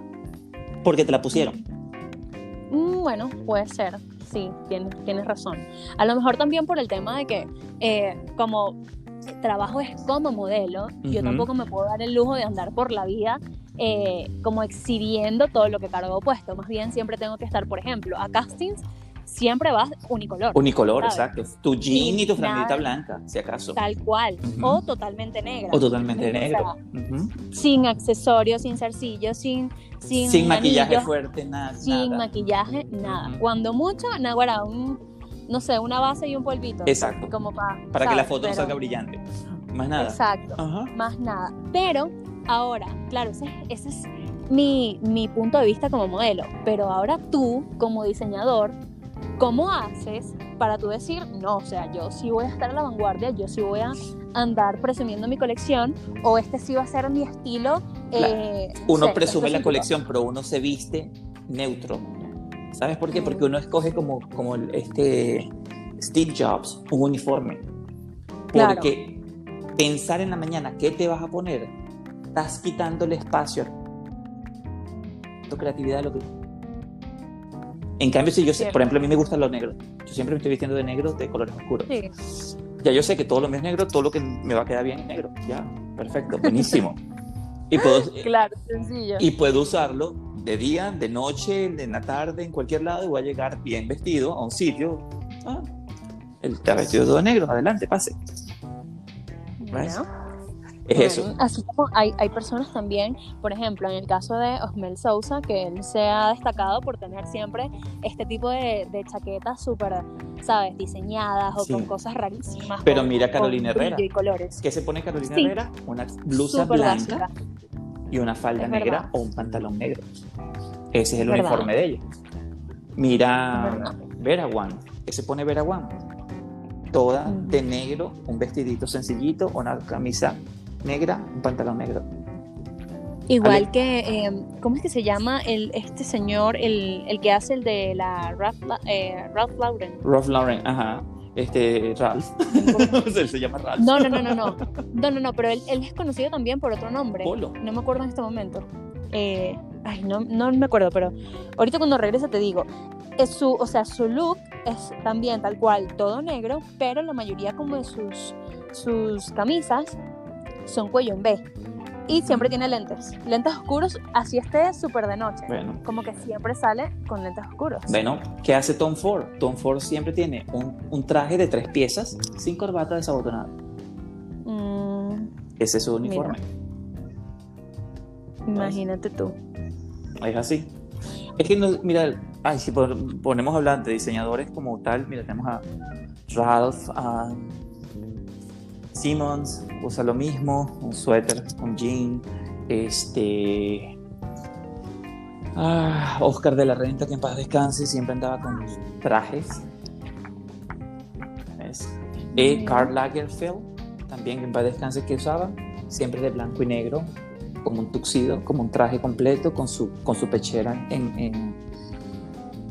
Porque te la pusieron. Mm, bueno, puede ser, sí, tienes, tienes razón. A lo mejor también por el tema de que eh, como trabajo es como modelo, yo tampoco me puedo dar el lujo de andar por la vida eh, como exhibiendo todo lo que cargo puesto. Más bien siempre tengo que estar, por ejemplo, a castings, siempre vas unicolor. Unicolor, ¿sabes? exacto. Tu jean y, tu franelita blanca, si acaso. Tal cual, o totalmente negra. O totalmente sea, negro. Ujú. Sin accesorios, sin zarcillos, sin, sin, Sin maquillaje fuerte, nada. sin nada. maquillaje, nada. Cuando mucho, naguará, un, no sé, una base y un polvito. Exacto. Como pa- Para que la foto Pero- salga brillante. Más nada. Exacto, Ajá. más nada. Pero ahora, claro, ese, ese es mi, mi punto de vista como modelo, pero ahora tú como diseñador, ¿cómo haces para tú decir, no, o sea, yo sí voy a estar a la vanguardia, yo sí voy a andar presumiendo mi colección, o este sí va a ser mi estilo? Eh, no Uno sé, presume la colección, pero uno se viste neutro. ¿Sabes por qué? Porque uno escoge como, como este Steve Jobs, un uniforme. Claro. Porque pensar en la mañana qué te vas a poner, estás quitando el espacio tu creatividad. Lo que... En cambio, si yo sé, por ejemplo, a mí me gustan los negros. Yo siempre me estoy vistiendo de negro, de colores oscuros. Sí. Ya yo sé que todo lo mío es negro, todo lo que me va a quedar bien es negro. Ya, perfecto, buenísimo. y, puedo, Claro, sencillo. y puedo usarlo de día, de noche, en la tarde, en cualquier lado, y voy a llegar bien vestido a un sitio. Ah, él está vestido todo negro, adelante, pase. Es Bueno, eso. Así como hay, hay personas también, por ejemplo, en el caso de Osmel Sousa, que él se ha destacado por tener siempre este tipo de, de chaquetas súper, ¿sabes?, diseñadas o Sí. con cosas rarísimas. Pero con- mira Carolina Herrera. Y colores. ¿Qué se pone Carolina Sí. Herrera? Una blusa Súper blanca básica. Y una falda Es negra verdad. o un pantalón negro. Ese es el uniforme de ella. Mira. Vera One. ¿Qué se pone Vera One? Toda Ujú. de negro, un vestidito sencillito, una camisa negra, un pantalón negro. Igual Ale- que, eh, ¿cómo es que se llama el, este señor, el, el que hace el de la Ralph, eh, Ralph Lauren? Ralph Lauren, ajá. Este, Ralph. Él se llama Ralph. No, no, no, no, no. No, no, no, pero él, él es conocido también por otro nombre. Polo. No me acuerdo en este momento. Eh, ay, no, no me acuerdo, pero ahorita cuando regrese te digo. Es su, o sea, su look es también tal cual, todo negro, pero la mayoría como de sus, sus camisas son cuello en B. Y siempre tiene lentes. Lentes oscuros, así esté súper de noche. Bueno, Como que siempre sale con lentes oscuros. bueno, ¿qué hace Tom Ford? Tom Ford siempre tiene un, un traje de tres piezas sin corbata desabotonada. Mm, Ese es su uniforme. imagínate tú. Es así. Es que, mira, ay, si pon- ponemos a hablar de diseñadores como tal, mira, tenemos a Ralph, a Simmons, usa lo mismo, un suéter, un jean, este... Ah, Oscar de la Renta, que en paz descanse, siempre andaba con trajes. ¿Ves? Eh, Mira. Karl Lagerfeld, también que en paz descanse, que usaba, siempre de blanco y negro, como un tuxido, como un traje completo, con su, con su pechera en, en,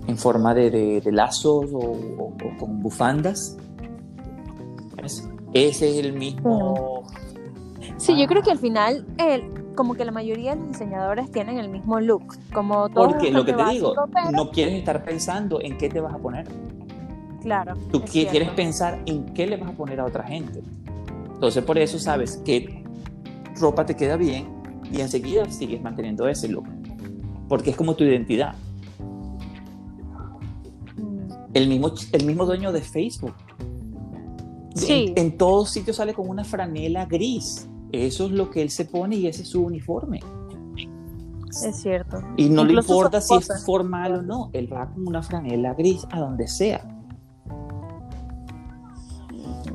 en forma de, de- de lazos o, o- o con bufandas. ¿Ves? Ese es el mismo. Sí, yo Ah. creo que al final, el, como que la mayoría de los diseñadores tienen el mismo look. Como todo Porque lo que te digo, pero- no quieres estar pensando en qué te vas a poner. Claro. Tú cierto. quieres pensar en qué le vas a poner a otra gente. Entonces, por eso sabes qué ropa te queda bien y enseguida sigues manteniendo ese look. Porque es como tu identidad. Mm, El mismo, el mismo dueño de Facebook. Sí. En, en todos sitios sale con una franela gris. Eso es lo que él se pone y ese es su uniforme. Es cierto. Y no le Incluso importa si es formal o no. Él va con una franela gris a donde sea.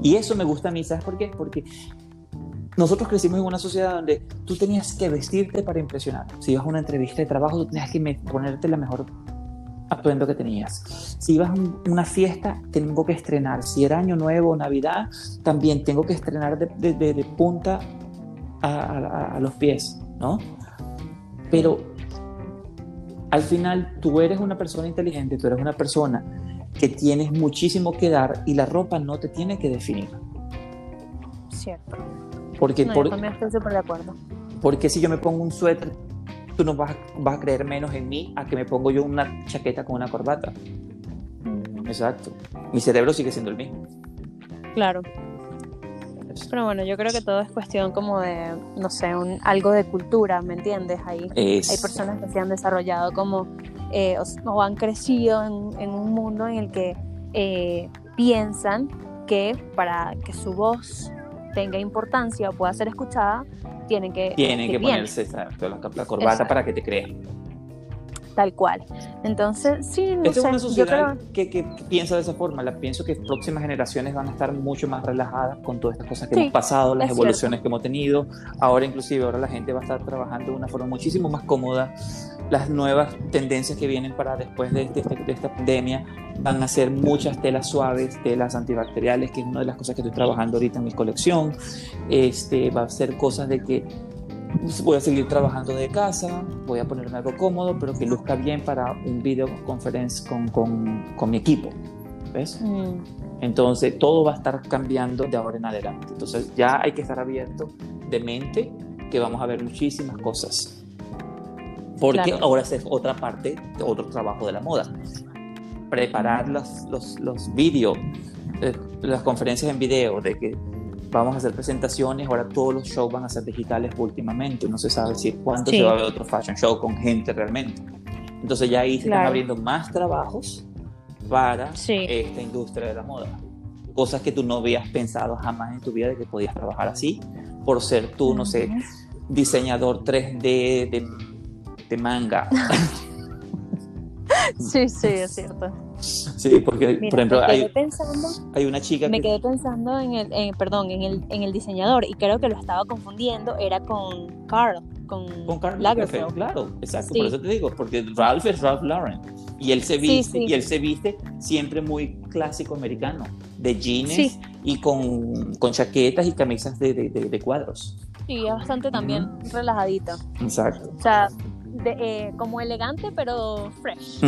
Y eso me gusta a mí, ¿sabes por qué? Porque nosotros crecimos en una sociedad donde tú tenías que vestirte para impresionar. Si ibas a una entrevista de trabajo, tú tenías que ponerte la mejor atuendo que tenías. Si ibas a un- una fiesta, tengo que estrenar. Si era Año Nuevo o Navidad, también tengo que estrenar de, de- de- de punta a, a- a los pies, ¿no? Pero al final tú eres una persona inteligente, tú eres una persona que tienes muchísimo que dar y la ropa no te tiene que definir. Cierto. Porque, No, por- yo también estoy súper de acuerdo. porque si yo me pongo un suéter, tú no vas, a- vas a creer menos en mí a que me pongo yo una chaqueta con una corbata. Mm, Exacto. Mi cerebro sigue siendo el mismo. Claro. Pero bueno, yo creo que todo es cuestión como de, no sé, un, algo de cultura, ¿me entiendes? Hay, Es- hay personas que se han desarrollado como, eh, o, o han crecido en, en un mundo en el que eh, piensan que para que su voz tenga importancia o pueda ser escuchada, tienen que Tienen que bien. ponerse exacto, la, la corbata Exacto. para que te crean. Tal cual. Entonces, sí, no Es sé, una yo sociedad creo... que, que piensa de esa forma. La, pienso que próximas generaciones van a estar mucho más relajadas con todas estas cosas que Sí, hemos pasado, las es evoluciones que hemos tenido. Ahora inclusive, ahora la gente va a estar trabajando de una forma muchísimo más cómoda. Las nuevas tendencias que vienen para después de, de este- de esta pandemia van a ser muchas telas suaves, telas antibacteriales, que es una de las cosas que estoy trabajando ahorita en mi colección. Este, va a ser cosas de que voy a seguir trabajando de casa, voy a ponerme algo cómodo, pero que luzca bien para un videoconferencia con, con, con mi equipo. ¿Ves? Mm, Entonces todo va a estar cambiando de ahora en adelante. Entonces ya hay que estar abierto de mente que vamos a ver muchísimas cosas. Porque Claro. ahora es otra parte, otro trabajo de la moda. Preparar los, los, los vídeos, eh, las conferencias en video, de que vamos a hacer presentaciones, ahora todos los shows van a ser digitales últimamente, no se sabe si cuánto Sí. se va a ver otro fashion show con gente realmente. Entonces ya ahí se están Claro. abriendo más trabajos para Sí. esta industria de la moda. Cosas que tú no habías pensado jamás en tu vida de que podías trabajar así, por ser tú, no sé, diseñador 3D de, de manga. Sí, sí, es cierto. Sí, porque, Mira, por ejemplo, hay, pensando, hay una chica me que... quedé pensando en el, en- perdón, en el, en el diseñador y creo que lo estaba confundiendo, era con Carl, con, Con Karl Lagerfeld. Lagerfeld, claro, exacto, Sí. por eso te digo, porque Ralph es Ralph Lauren y él se viste sí. y él se viste siempre muy clásico americano, de jeans y con, con chaquetas y camisas de, de- de- de cuadros. Sí, es bastante también relajadito. Exacto. O sea, eh, como elegante, pero fresh.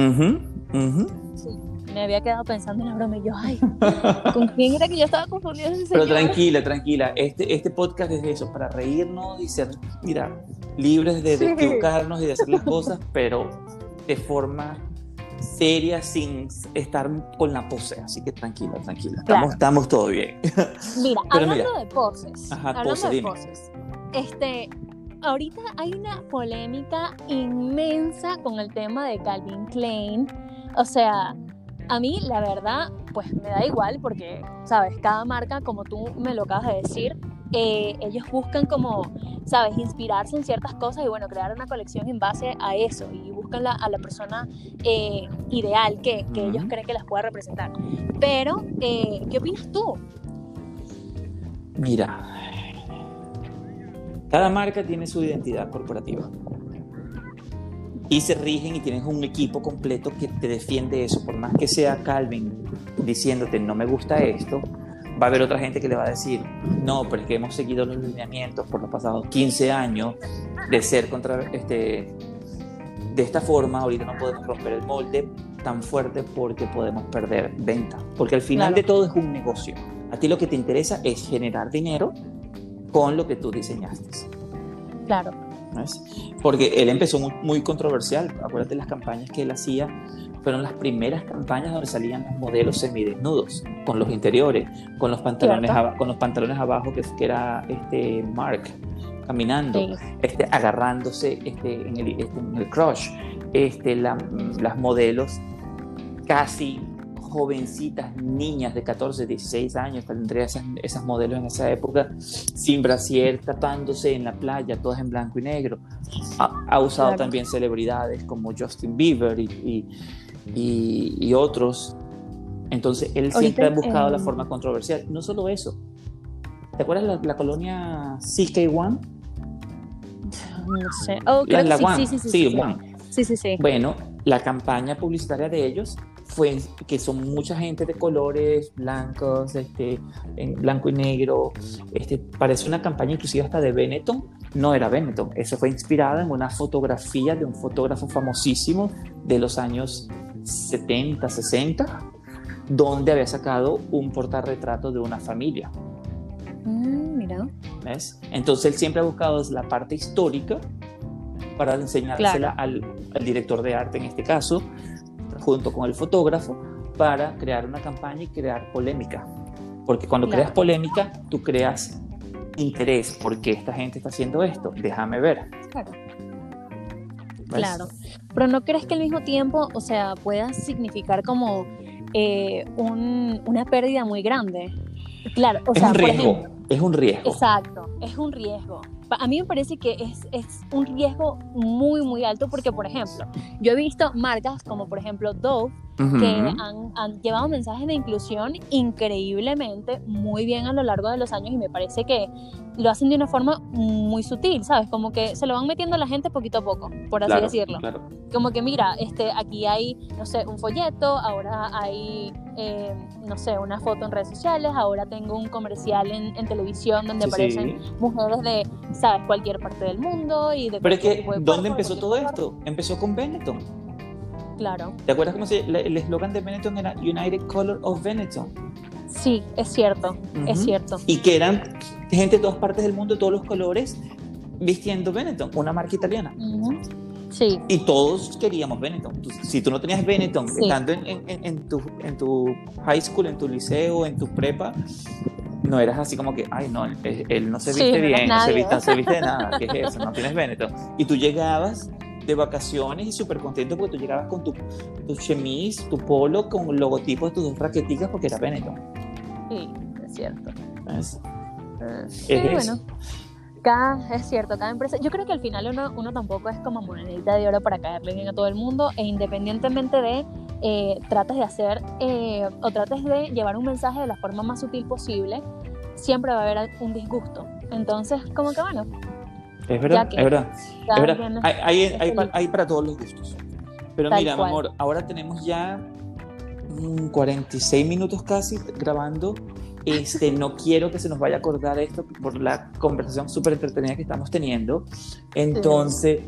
Sí. Me había quedado pensando en la broma y yo, ay, ¿con quién era que yo estaba confundiendo ese Pero tranquila, tranquila. Este, este podcast es de eso, para reírnos y ser, mira, libres de, de Sí. equivocarnos y de hacer las cosas, pero de forma seria, sin estar con la pose. Así que tranquila, tranquila. Estamos, Claro. estamos todo bien. Mira, Pero hablando mira. de poses, Ajá, hablando pose, de dime. poses, este, ahorita hay una polémica inmensa con el tema de Calvin Klein. O sea, a mí la verdad, pues me da igual porque, sabes, cada marca, como tú me lo acabas de decir, eh, ellos buscan como, sabes, inspirarse en ciertas cosas y bueno, crear una colección en base a eso y buscan la- a la persona eh, ideal que, que ellos creen que las pueda representar. Pero, eh, ¿qué opinas tú? Mira, cada marca tiene su identidad corporativa. Y se rigen y tienes un equipo completo que te defiende eso. Por más que sea Calvin diciéndote no me gusta esto, va a haber otra gente que le va a decir no, pero es que hemos seguido los lineamientos por los pasados 15 años de ser contra este de esta forma ahorita no podemos romper el molde tan fuerte porque podemos perder venta porque al final Claro. de todo es un negocio a ti lo que te interesa es generar dinero con lo que tú diseñaste Claro. ¿No es? Porque él empezó muy, muy controversial. Acuérdate las campañas que él hacía. Fueron las primeras campañas donde salían los modelos semidesnudos, con los interiores, con los pantalones, con los pantalones abajo, que, que era este Mark, caminando, Sí. este, agarrándose este, en, el, este, en el crush. Este, la- las modelos casi jovencitas, niñas de 14, 16 años, tendría esas, esas modelos en esa época, sin brasier, tapándose en la playa, todas en blanco y negro. Ha, ha usado Claro. también celebridades como Justin Bieber y, y, y- y otros. Entonces, él Ahorita, siempre ha buscado la em, forma controversial. No solo eso. ¿Te acuerdas la, la colonia CK1? No sé. Oh, La, creo la que sí, One. sí, sí, sí, Sí, sí, sí, sí. Bueno, la campaña publicitaria de ellos fue que son mucha gente de colores blancos, este, en blanco y negro. Este, parece una campaña inclusive hasta de Benetton. No era Benetton, eso fue inspirada en una fotografía de un fotógrafo famosísimo de los años 70, 60, donde había sacado un portarretrato de una familia. Mm, mira. ¿ves? Entonces él siempre ha buscado la parte histórica para enseñársela al, al director de arte en este caso, junto con el fotógrafo, para crear una campaña y crear polémica. Porque cuando Claro. creas polémica, tú creas interés. ¿Por qué esta gente está haciendo esto? Déjame ver. Claro. ¿ves? Claro. Pero ¿no crees que al mismo tiempo, o sea, pueda significar como eh, un- una pérdida muy grande? Claro, o es sea, un riesgo. ejemplo, es un riesgo. exacto, es un riesgo. A mí me parece que es, es un riesgo muy, muy alto porque, por ejemplo, yo he visto marcas como, por ejemplo, Dove, que han, han, llevado mensajes de inclusión increíblemente muy bien a lo largo de los años y me parece que lo hacen de una forma muy sutil, ¿sabes? Como que se lo van metiendo a la gente poquito a poco, por así decirlo. Como que mira, este, aquí hay, no sé, un folleto, ahora hay, eh, no sé, una foto en redes sociales, ahora tengo un comercial en, en televisión donde aparecen mujeres de, ¿sabes? Cualquier parte del mundo y de... Pero es que, ¿dónde empezó todo esto? Empezó con Benetton. Claro. ¿Te acuerdas cómo se, el eslogan de Benetton era United Color of Benetton? Sí, es cierto, es cierto. Y que eran gente de todas partes del mundo, de todos los colores, vistiendo Benetton, una marca italiana. Sí. Y todos queríamos Benetton. Si tú no tenías Benetton estando en, en, en, tu, en tu high school, en tu liceo, en tu prepa, no eras así como que, ay, no, él, no se viste bien, no, se viste, no se viste de nada, ¿qué es eso? No tienes Benetton. Y tú llegabas de vacaciones y súper contento porque tú llegabas con tu, tu chemise, tu polo, con el logotipo de tus dos raqueticas porque era Benetton. Sí, es cierto. Es, eh, bueno. Cada, es cierto, cada empresa. Yo creo que al final uno, uno tampoco es como monedita de oro para caerle bien a todo el mundo e independientemente de eh, trates de hacer eh, o trates de llevar un mensaje de la forma más sutil posible, siempre va a haber un disgusto. Entonces, como que bueno, es verdad, es verdad. Es verdad. Hay, hay, hay, para todos los gustos. Pero mira, mi amor, ahora tenemos ya 46 minutos casi grabando. Este, no quiero que se nos vaya a acordar esto por la conversación súper entretenida que estamos teniendo. Entonces,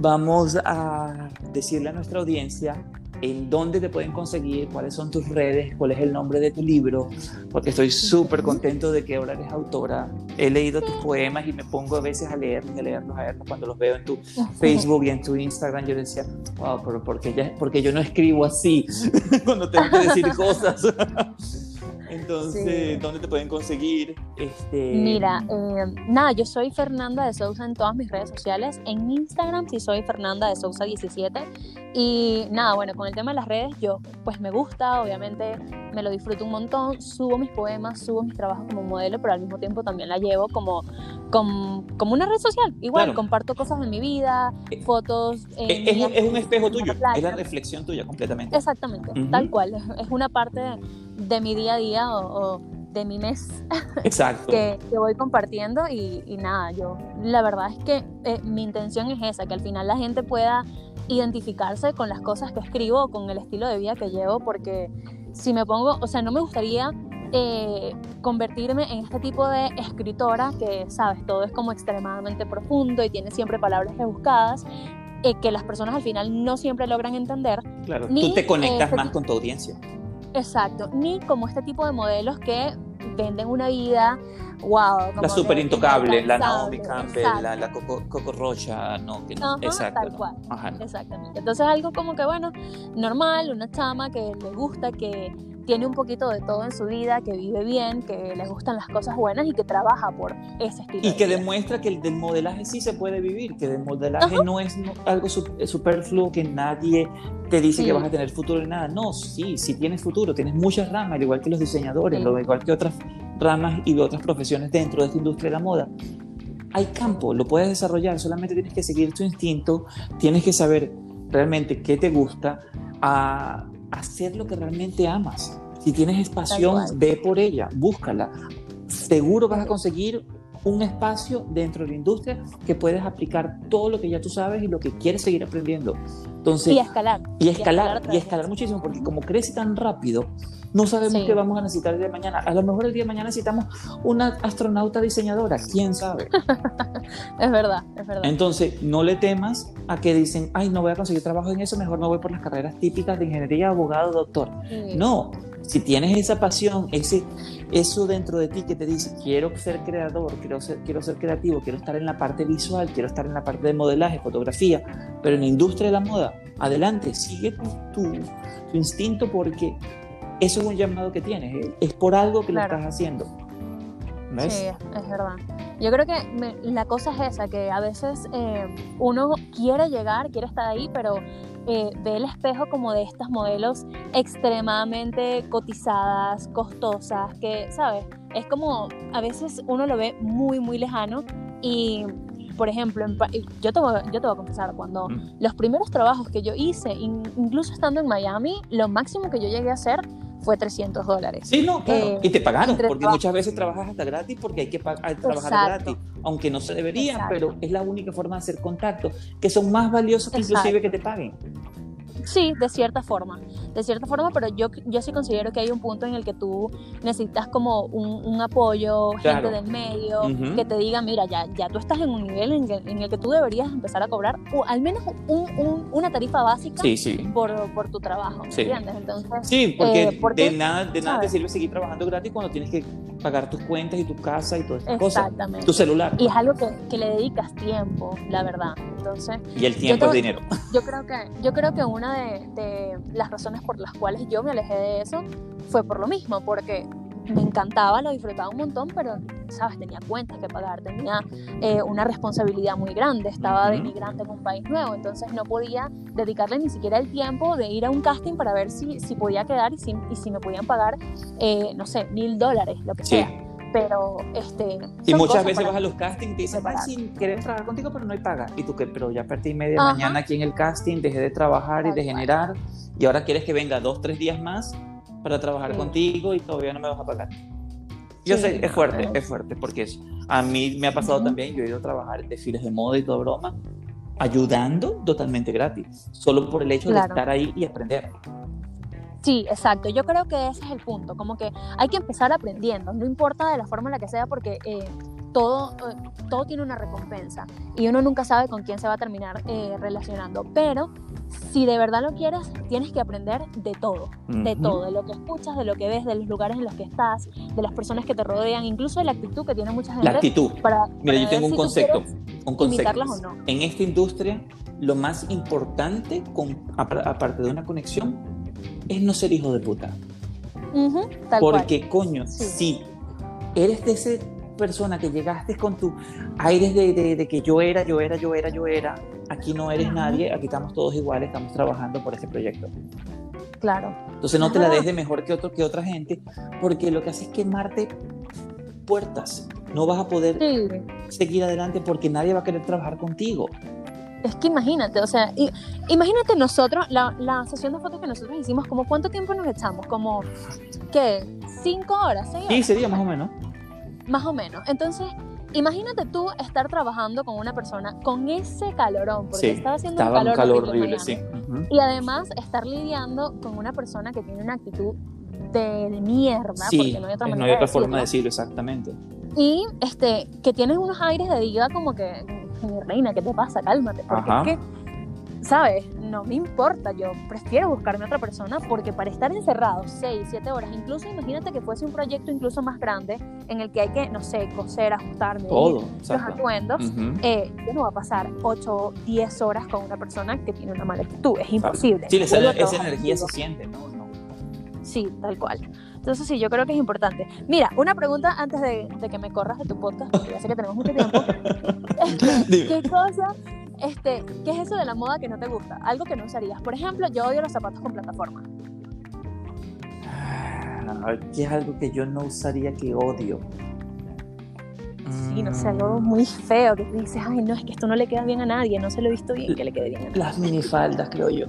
vamos a decirle a nuestra audiencia en dónde te pueden conseguir, cuáles son tus redes, cuál es el nombre de tu libro, porque estoy súper contento de que ahora eres autora. He leído tus poemas y me pongo a veces a leerlos, a leerlos, a leerlos cuando los veo en tu Facebook y en tu Instagram. Yo decía, wow, pero porque, ya, porque yo no escribo así cuando tengo que decir cosas. Entonces, ¿dónde te pueden conseguir? Este... Mira, eh, nada, yo soy Fernanda de Sousa en todas mis redes sociales. En Instagram sí soy Fernanda de Sousa 17. Y nada, bueno, con el tema de las redes, yo pues me gusta, obviamente me lo disfruto un montón. Subo mis poemas, subo mis trabajos como modelo, pero al mismo tiempo también la llevo como, como, como una red social. Igual, comparto cosas de mi vida, eh, fotos. Eh, es, es, un espejo tuyo, es la reflexión tuya completamente. Exactamente, tal cual. Es una parte de de mi día a día o, de mi mes Exacto. que, voy compartiendo y, nada, yo la verdad es que eh, mi intención es esa, que al final la gente pueda identificarse con las cosas que escribo o con el estilo de vida que llevo, porque si me pongo, o sea, no me gustaría eh, convertirme en este tipo de escritora que, sabes, todo es como extremadamente profundo y tiene siempre palabras rebuscadas, eh, que las personas al final no siempre logran entender. Claro, tú te conectas más con tu audiencia. Exacto, ni como este tipo de modelos que venden una vida, wow. la súper intocable, la Naomi Campbell, la, la, Coco, Rocha, no, que no, exacto. Tal cual. Exactamente. Entonces algo como que, bueno, normal, una chama que le gusta, que tiene un poquito de todo en su vida, que vive bien, que le gustan las cosas buenas y que trabaja por ese estilo. Y que demuestra que el del modelaje sí se puede vivir, que el modelaje no es algo superfluo, que nadie te dice que vas a tener futuro en nada. No, sí, sí tienes futuro, tienes muchas ramas, al igual que los diseñadores, lo igual que otras ramas y otras profesiones dentro de esta industria de la moda. Hay campo, lo puedes desarrollar, solamente tienes que seguir tu instinto, tienes que saber realmente qué te gusta, a hacer lo que realmente amas. Si tienes pasión, ve por ella, búscala. Seguro vas a conseguir un espacio dentro de la industria que puedes aplicar todo lo que ya tú sabes y lo que quieres seguir aprendiendo. Entonces, y escalar. Y escalar, y escalar, muchísimo, porque como crece tan rápido, no sabemos qué vamos a necesitar el día de mañana. A lo mejor el día de mañana necesitamos una astronauta diseñadora, quién sabe. es verdad, es verdad. Entonces, no le temas a que dicen, ay, no voy a conseguir trabajo en eso, mejor me voy por las carreras típicas de ingeniería, abogado, doctor. No, si tienes esa pasión, ese, eso dentro de ti que te dice, quiero ser creador, quiero ser, quiero ser creativo, quiero estar en la parte visual, quiero estar en la parte de modelaje, fotografía, pero en la industria de la moda, adelante, sigue tu, tu instinto porque eso es un llamado que tienes, ¿eh? es por algo que lo estás haciendo. ¿No es? Sí, es verdad. Yo creo que la cosa es esa, que a veces eh, uno quiere llegar, quiere estar ahí, pero eh, ve el espejo como de estas modelos extremadamente cotizadas, costosas, que, ¿sabes? Es como, a veces uno lo ve muy, muy lejano Y, por ejemplo, yo te, voy, yo te voy a confesar, cuando los primeros trabajos que yo hice, incluso estando en Miami, lo máximo que yo llegué a hacer fue 300 dólares. Sí, no, claro. Eh, y te pagaron, porque muchas veces trabajas hasta gratis porque hay que trabajar gratis, aunque no se debería, pero es la única forma de hacer contacto, que son más valiosos que inclusive que te paguen. Sí, de cierta forma, de cierta forma, pero yo, yo sí considero que hay un punto en el que tú necesitas como un, apoyo, gente del medio, que te diga, mira, ya, ya tú estás en un nivel en, en el que tú deberías empezar a cobrar o al menos un, una tarifa básica Por, por, tu trabajo, ¿me entiendes? Entonces, sí, porque, eh, de nada, de nada te sirve seguir trabajando gratis cuando tienes que pagar tus cuentas y tu casa y todas esas cosas. Tu celular. Y es algo que, que, le dedicas tiempo, la verdad. Entonces, y el tiempo es dinero. Yo creo que, yo creo que una de, de, las razones por las cuales yo me alejé de eso fue por lo mismo, porque me encantaba, lo disfrutaba un montón, pero, ¿sabes? Tenía cuentas que pagar, tenía eh, una responsabilidad muy grande, estaba de migrante en un país nuevo, entonces no podía dedicarle ni siquiera el tiempo de ir a un casting para ver si, si podía quedar y si, y si me podían pagar, eh, no sé, mil dólares, lo que sea pero este y muchas veces vas a los castings y te dicen sí queremos trabajar contigo pero no hay paga y tú que pero ya perdí media mañana aquí en el casting dejé de trabajar y de generar y ahora quieres que venga dos tres días más para trabajar contigo y todavía no me vas a pagar yo sé es fuerte es fuerte porque a mí me ha pasado también yo he ido a trabajar en desfiles de moda y toda broma ayudando totalmente gratis solo por el hecho de estar ahí y aprender Sí, exacto. Yo creo que ese es el punto. Como que hay que empezar aprendiendo. No importa de la forma en la que sea, porque eh, todo, eh, todo tiene una recompensa. Y uno nunca sabe con quién se va a terminar eh, relacionando. Pero si de verdad lo quieres, tienes que aprender de todo. De todo. De lo que escuchas, de lo que ves, de los lugares en los que estás, de las personas que te rodean, incluso de la actitud que tiene mucha gente. La actitud. Para, Mira, yo tengo un concepto. Un concepto. O no. En esta industria, lo más importante, con, aparte de una conexión, es no ser hijo de puta. Porque, coño, si eres de esa persona que llegaste con tu aires de, que yo era, yo era, yo era, yo era, aquí no eres nadie, aquí estamos todos iguales, estamos trabajando por este proyecto. Claro. Entonces no te la des de mejor que, otro, que otra gente, porque lo que hace es quemarte puertas. No vas a poder seguir adelante porque nadie va a querer trabajar contigo. Es que imagínate, o sea, imagínate nosotros, la, la, sesión de fotos que nosotros hicimos, como cuánto tiempo nos echamos, como, ¿qué? ¿Cinco horas? ¿Seis horas? Sí, sería más o menos. Más o menos. Entonces, imagínate tú estar trabajando con una persona con ese calorón, porque estaba haciendo un calor, calor horrible, sí. Y además estar lidiando con una persona que tiene una actitud de, mierda, porque no hay otra, no hay otra forma de decirlo, exactamente. Y este, que tiene unos aires de diva como que reina, ¿qué te pasa? Cálmate. Porque es que, ¿sabes? No me importa, yo prefiero buscarme otra persona porque para estar encerrado 6, 7 horas, incluso imagínate que fuese un proyecto incluso más grande en el que hay que, no sé, coser, ajustarme, Todo, los atuendos, eh, yo no va a pasar 8, 10 horas con una persona que tiene una mala actitud, es imposible. Sí, esa, esa energía se siente, ¿no? Sí, tal cual. Entonces sí, yo creo que es importante. Mira, una pregunta antes de, que me corras de tu podcast, porque ya sé que tenemos mucho tiempo. ¿Qué cosa, este, qué es eso de la moda que no te gusta? Algo que no usarías. Por ejemplo, yo odio los zapatos con plataforma. Ah, ¿Qué es algo que yo no usaría que odio? Sí, no sé, algo muy feo que dices, ay, no, es que esto no le queda bien a nadie, no se lo he visto bien que le quede bien a nadie. Las minifaldas, creo yo.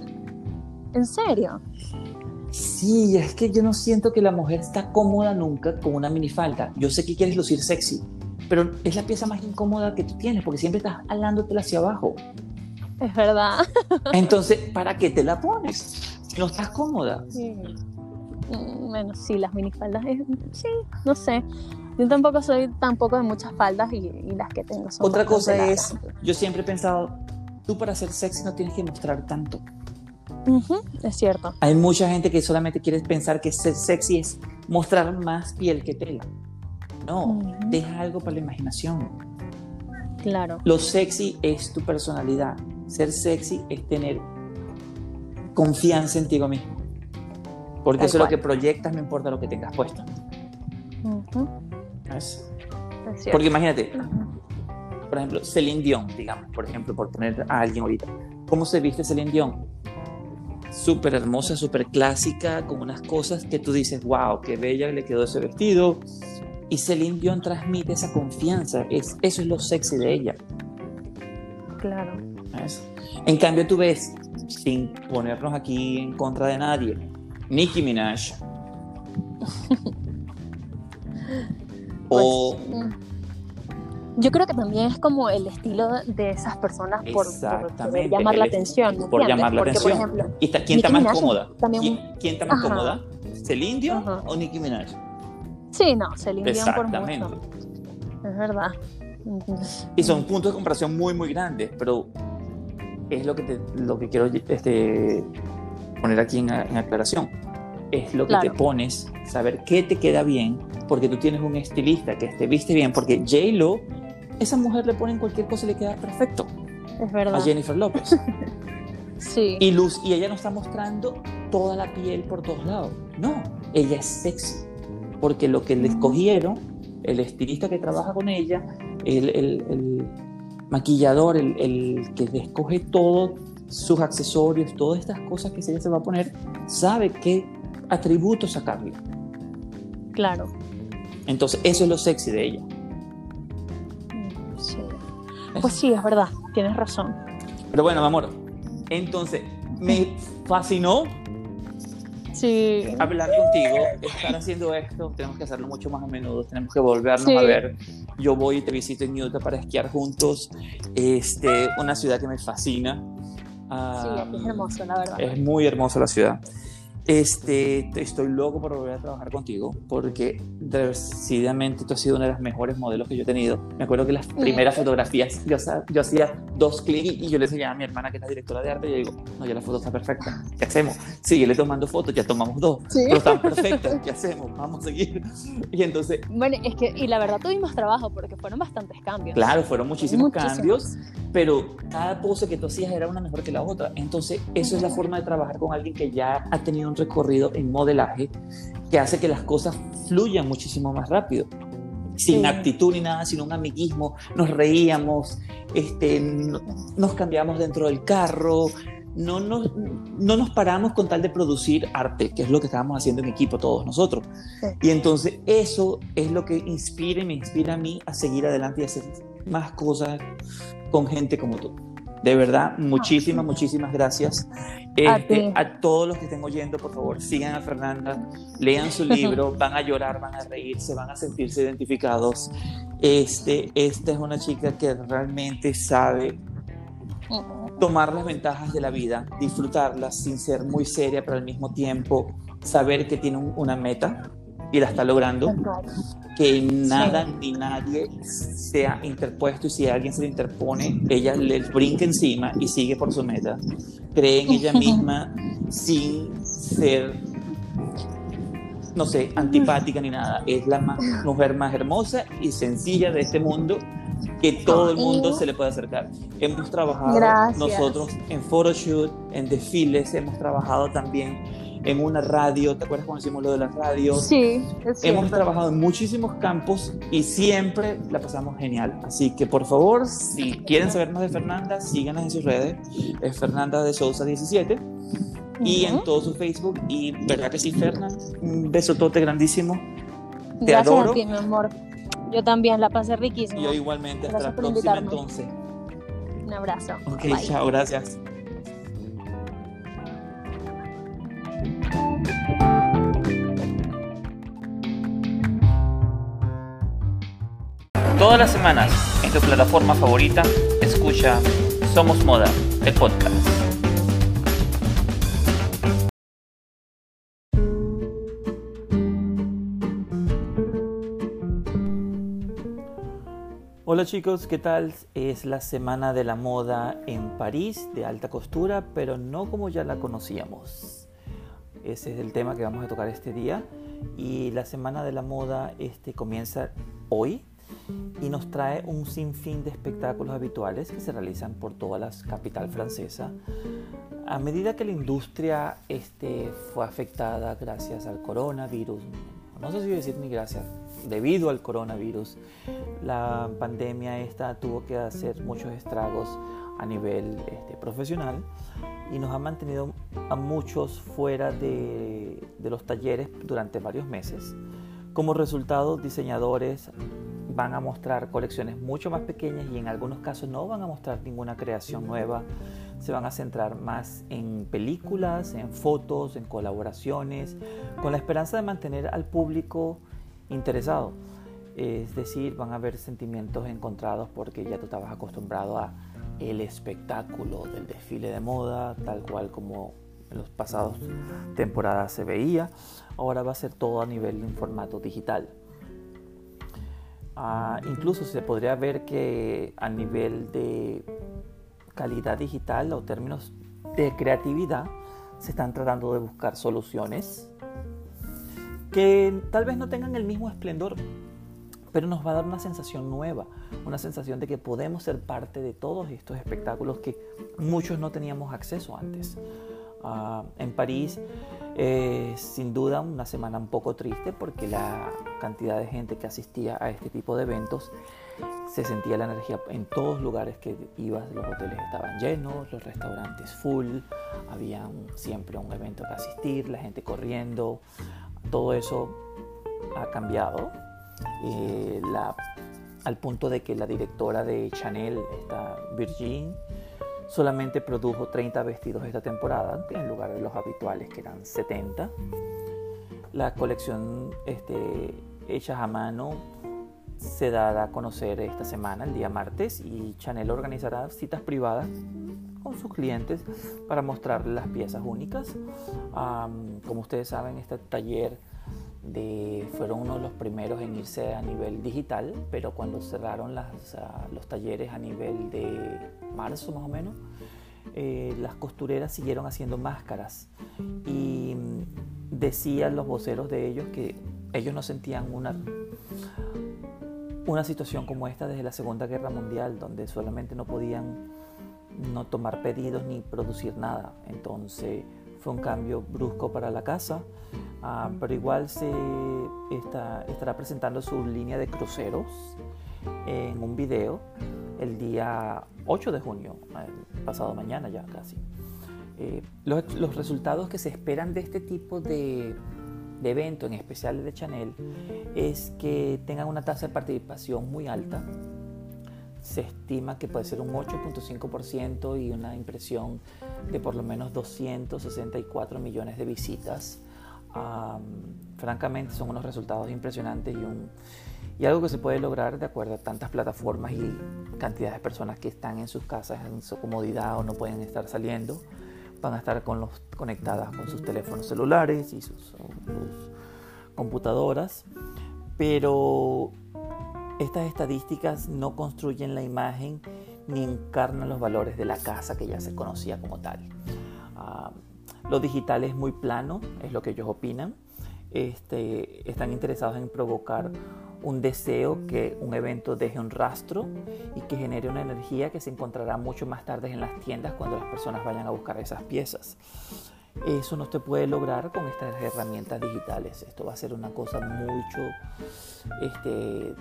¿En serio? Sí, es que yo no siento que la mujer está cómoda nunca con una minifalda. Yo sé que quieres lucir sexy, pero es la pieza más incómoda que tú tienes porque siempre estás halándotela hacia abajo. Es verdad. Entonces, ¿para qué te la pones? Si no estás cómoda. Sí. Mm, bueno, sí, las minifaldas, sí, no sé. Yo tampoco soy tampoco de muchas faldas y, las que tengo son Otra cosa es, yo siempre he pensado, tú para ser sexy no tienes que mostrar tanto es cierto. Hay mucha gente que solamente quiere pensar que ser sexy es mostrar más piel que tela. No, deja algo para la imaginación. Claro. Lo sexy es tu personalidad. Ser sexy es tener confianza en ti mismo. Porque eso es lo que proyectas, no importa lo que tengas puesto. Porque imagínate, por ejemplo, Celine Dion, digamos, por ejemplo, por poner a alguien ahorita. ¿Cómo se viste Celine Dion? Súper hermosa, súper clásica, con unas cosas que tú dices, wow, qué bella le quedó ese vestido, Y Celine Dion transmite esa confianza. Es, eso es lo sexy de ella. Claro. ¿ves? En cambio, tú ves, sin ponernos aquí en contra de nadie, Nicki Minaj. o Pues, mm, Yo creo que también es como el estilo de esas personas por, por llamar la atención. ¿me por llamar la Porque, atención. Por ejemplo, ¿Y está- quién está más Minaj cómoda? también- ¿Quién, quién está más Ajá. cómoda? ¿Celine Dion Ajá. o Nicki Minaj? sí, no, Celine Dion por mucho. Es verdad. Y son puntos de comparación muy, muy grandes, pero es lo que, te- lo que quiero este, poner aquí en, en aclaración. Es lo que Claro. te pones, saber qué te queda bien, porque tú tienes un estilista que te viste bien, porque J-Lo, esa mujer le ponen cualquier cosa y le queda perfecto es a verdad. Jennifer López. Sí. Y Luz, y ella no está mostrando toda la piel por todos lados. No, ella es sexy. Porque lo que le escogieron, el estilista que trabaja con ella, el, el- el maquillador, el, el que le escoge todos sus accesorios, todas estas cosas que ella se va a poner, sabe qué atributos sacarle. Claro. Entonces, eso es lo sexy de ella. Sí. Pues sí, es verdad. Tienes razón. Pero bueno, mi amor, entonces, me fascinó Sí. hablar contigo, estar haciendo esto, tenemos que hacerlo mucho más a menudo, tenemos que volvernos Sí. a ver. Yo voy y te visito en Utah para esquiar juntos, este, una ciudad que me fascina. Sí, Ah, aquí es hermoso, la verdad. es muy hermosa la ciudad. Este, estoy loco por volver a trabajar contigo porque decididamente tú has sido una de las mejores modelos que yo he tenido. Me acuerdo que las primeras fotografías yo, yo hacía dos clics y yo le decía a mi hermana que es la directora de arte y yo digo, no, ya la foto está perfecta. ¿Qué hacemos? Síguele tomando fotos, ya tomamos dos. Sí. Pero están perfectas. ¿Qué hacemos? Vamos a seguir. Y entonces, Bueno, es que, y la verdad tuvimos trabajo porque fueron bastantes cambios. claro, fueron muchísimos, Muchísimos. cambios, pero cada pose que tú hacías era una mejor que la otra. Entonces, eso es la forma de trabajar con alguien que ya ha tenido un recorrido en modelaje que hace que las cosas fluyan muchísimo más rápido. Sin Sí. actitud ni nada, sino un amiguismo. Nos reíamos, este, no- nos cambiamos dentro del carro, no nos, no nos paramos con tal de producir arte, que es lo que estábamos haciendo en equipo todos nosotros. Sí. Y entonces eso es lo que inspira y me inspira a mí a seguir adelante y hacer más cosas con gente como tú. De verdad, muchísimas, muchísimas gracias. A Este, a todos los que estén oyendo, por favor, sigan a Fernanda, lean su libro, van a llorar, van a reírse, van a sentirse identificados. Este, esta es una chica que realmente sabe tomar las ventajas de la vida, disfrutarlas sin ser muy seria, pero al mismo tiempo saber que tiene un- una meta y la está logrando, que nada ni nadie sea interpuesto y si alguien se le interpone, ella le brinca encima y sigue por su meta. Cree en ella misma sin ser, no sé, antipática ni nada. Es la más- mujer más hermosa y sencilla de este mundo que todo el mundo se le puede acercar. Hemos trabajado Gracias. nosotros en photoshoot, en desfiles, hemos trabajado también en una radio, ¿te acuerdas cuando hicimos lo de la radio? Sí, es Hemos trabajado en muchísimos campos y siempre la pasamos genial. Así que por favor, si quieren saber más de Fernanda, síganos en sus redes. Es Fernanda de Sousa 17 y en Ujú. todo su Facebook. Y verdad que sí, Fernanda, un besotote grandísimo. Te Gracias adoro. a ti, mi amor. Yo también la pasé riquísimo. Y yo igualmente. Hasta Gracias la próxima invitarme. entonces. Un abrazo. Ok, Bye. chao, gracias. Todas las semanas en tu plataforma favorita, escucha Somos Moda, el podcast. Hola chicos, ¿qué tal? Es la semana de la moda en París de alta costura, pero no como ya la conocíamos. Ese es el tema que vamos a tocar este día. Y la semana de la moda este, comienza hoy y nos trae un sinfín de espectáculos habituales que se realizan por toda la capital francesa. A medida que la industria este, fue afectada gracias al coronavirus, no sé si decir ni gracias, debido al coronavirus, la pandemia esta tuvo que hacer muchos estragos a nivel este, profesional y nos ha mantenido a muchos fuera de, de los talleres durante varios meses Como resultado, diseñadores van a mostrar colecciones mucho más pequeñas y en algunos casos no van a mostrar ninguna creación nueva. Se van a centrar más en películas, en fotos, en colaboraciones, con la esperanza de mantener al público interesado. Es decir, van a haber sentimientos encontrados porque ya tú estabas acostumbrado a el espectáculo del desfile de moda, tal cual como en los pasados temporadas se veía. Ahora va a ser todo a nivel en formato digital. Ah, incluso se podría ver que a nivel de calidad digital o términos de creatividad se están tratando de buscar soluciones que tal vez no tengan el mismo esplendor pero nos va a dar una sensación nueva, una sensación de que podemos ser parte de todos estos espectáculos que muchos no teníamos acceso antes. Ah, en París, eh, sin duda, una semana un poco triste porque la cantidad de gente que asistía a este tipo de eventos se sentía la energía en todos lugares que ibas, los hoteles estaban llenos, los restaurantes full, había siempre un evento que asistir, la gente corriendo, todo eso ha cambiado eh, la, al punto de que la directora de Chanel, esta Virgin, solamente produjo 30 vestidos esta temporada, en lugar de los habituales que eran 70. La colección este, hecha a mano se dará a conocer esta semana, el día martes, y Chanel organizará citas privadas con sus clientes para mostrar las piezas únicas. como ustedes saben, este taller fueron uno de los primeros en irse a nivel digital, pero cuando cerraron los talleres a nivel de marzo más o menos, eh, las costureras siguieron haciendo máscaras y mm, decían los voceros de ellos que ellos no sentían una, una situación como esta desde la Segunda Guerra Mundial, donde solamente no podían no tomar pedidos ni producir nada. Entonces fue un cambio brusco para la casa. Ah, pero igual se está, estará presentando su línea de cruceros en un video el día 8 de junio, pasado mañana ya casi. Eh, los, resultados que se esperan de este tipo de, de evento, en especial de Chanel, es que tengan una tasa de participación muy alta. Se estima que puede ser un 8.5% y una impresión de por lo menos 264 millones de visitas. Francamente son unos resultados impresionantes y, un, y algo que se puede lograr de acuerdo a tantas plataformas y cantidades de personas que están en sus casas en su comodidad o no pueden estar saliendo, van a estar conectadas con sus teléfonos celulares y sus, sus computadoras, pero estas estadísticas no construyen la imagen ni encarnan los valores de la casa que ya se conocía como tal. Lo digital es muy plano, es lo que ellos opinan. Este, están interesados en provocar un deseo que un evento deje un rastro y que genere una energía que se encontrará mucho más tarde en las tiendas cuando las personas vayan a buscar esas piezas. Eso no se puede lograr con estas herramientas digitales. Esto va a ser una cosa mucho este,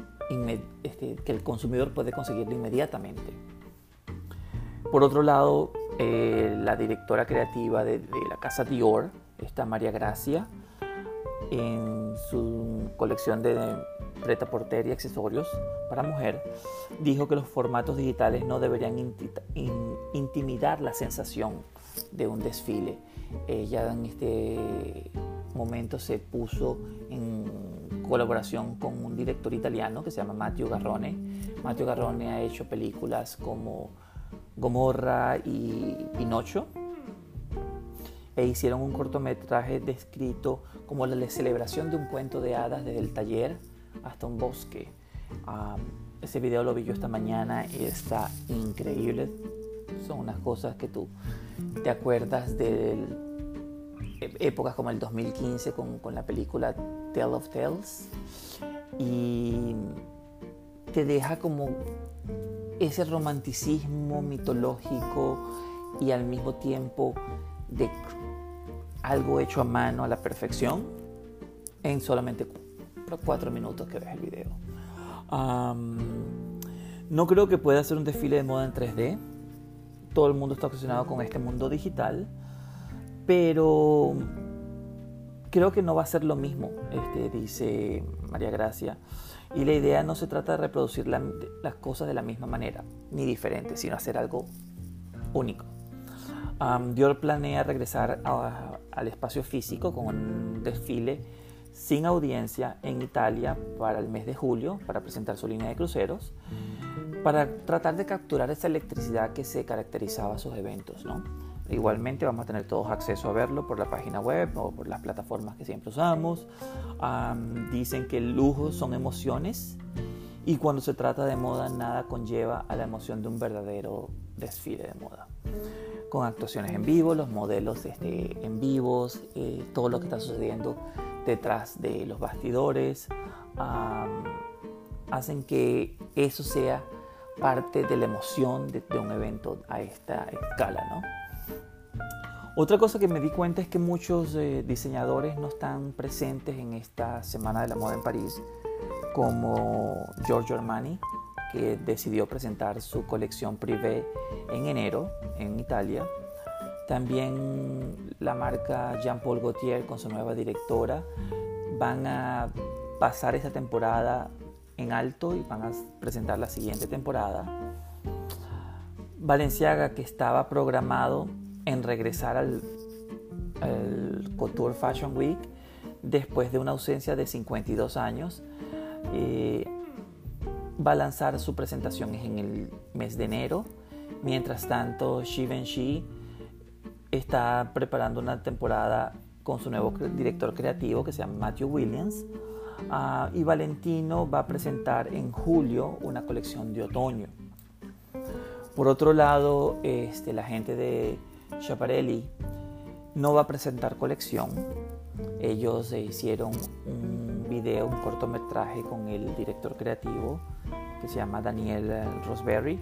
este, que el consumidor puede conseguirlo inmediatamente. Por otro lado, eh, la directora creativa de, la casa Dior, está María Gracia, en su colección de preta porter y accesorios para mujer, dijo que los formatos digitales no deberían intimidar la sensación de un desfile. Ella en este momento se puso en colaboración con un director italiano que se llama Matteo Garrone. Matteo Garrone ha hecho películas como Gomorra y Pinocho. E hicieron un cortometraje descrito como la celebración de un cuento de hadas desde el taller hasta un bosque. ese video lo vi yo esta mañana y está increíble. Son unas cosas que tú te acuerdas de épocas como el 2015 con, con la película Tale of Tales y te deja como ese romanticismo mitológico y al mismo tiempo de algo hecho a mano a la perfección en solamente cuatro minutos que ves el video. no creo que pueda ser un desfile de moda en 3D. Todo el mundo está obsesionado con este mundo digital. Pero creo que no va a ser lo mismo, este, dice María Gracia. Y la idea no se trata de reproducir las cosas de la misma manera, ni diferente, sino hacer algo único. Dior planea regresar al espacio físico con un desfile sin audiencia en Italia para el mes de julio, para presentar su línea de cruceros, para tratar de capturar esa electricidad que se caracterizaba a sus eventos. ¿no? Igualmente vamos a tener todos acceso a verlo por la página web o por las plataformas que siempre usamos. dicen que el lujo son emociones y cuando se trata de moda nada conlleva a la emoción de un verdadero desfile de moda con actuaciones en vivo, los modelos este, en vivos, eh, todo lo que está sucediendo detrás de los bastidores, hacen que eso sea parte de la emoción de, un evento a esta escala. ¿no? Otra cosa que me di cuenta es que muchos eh, diseñadores no están presentes en esta Semana de la Moda en París, como Giorgio Armani, que decidió presentar su colección privé en enero en Italia. También la marca Jean Paul Gaultier con su nueva directora van a pasar esta temporada en alto y van a presentar la siguiente temporada. Valenciaga que estaba programado en regresar al, Couture Fashion Week después de una ausencia de 52 años. Eh, va a lanzar su presentación en el mes de enero. Mientras tanto, Givenchy está preparando una temporada con su nuevo director creativo que se llama Matthew Williams. Ah, y Valentino va a presentar en julio una colección de otoño. Por otro lado, este, la gente de Schiaparelli no va a presentar colección. Ellos hicieron un video, un cortometraje con el director creativo que se llama Daniel Rosberry,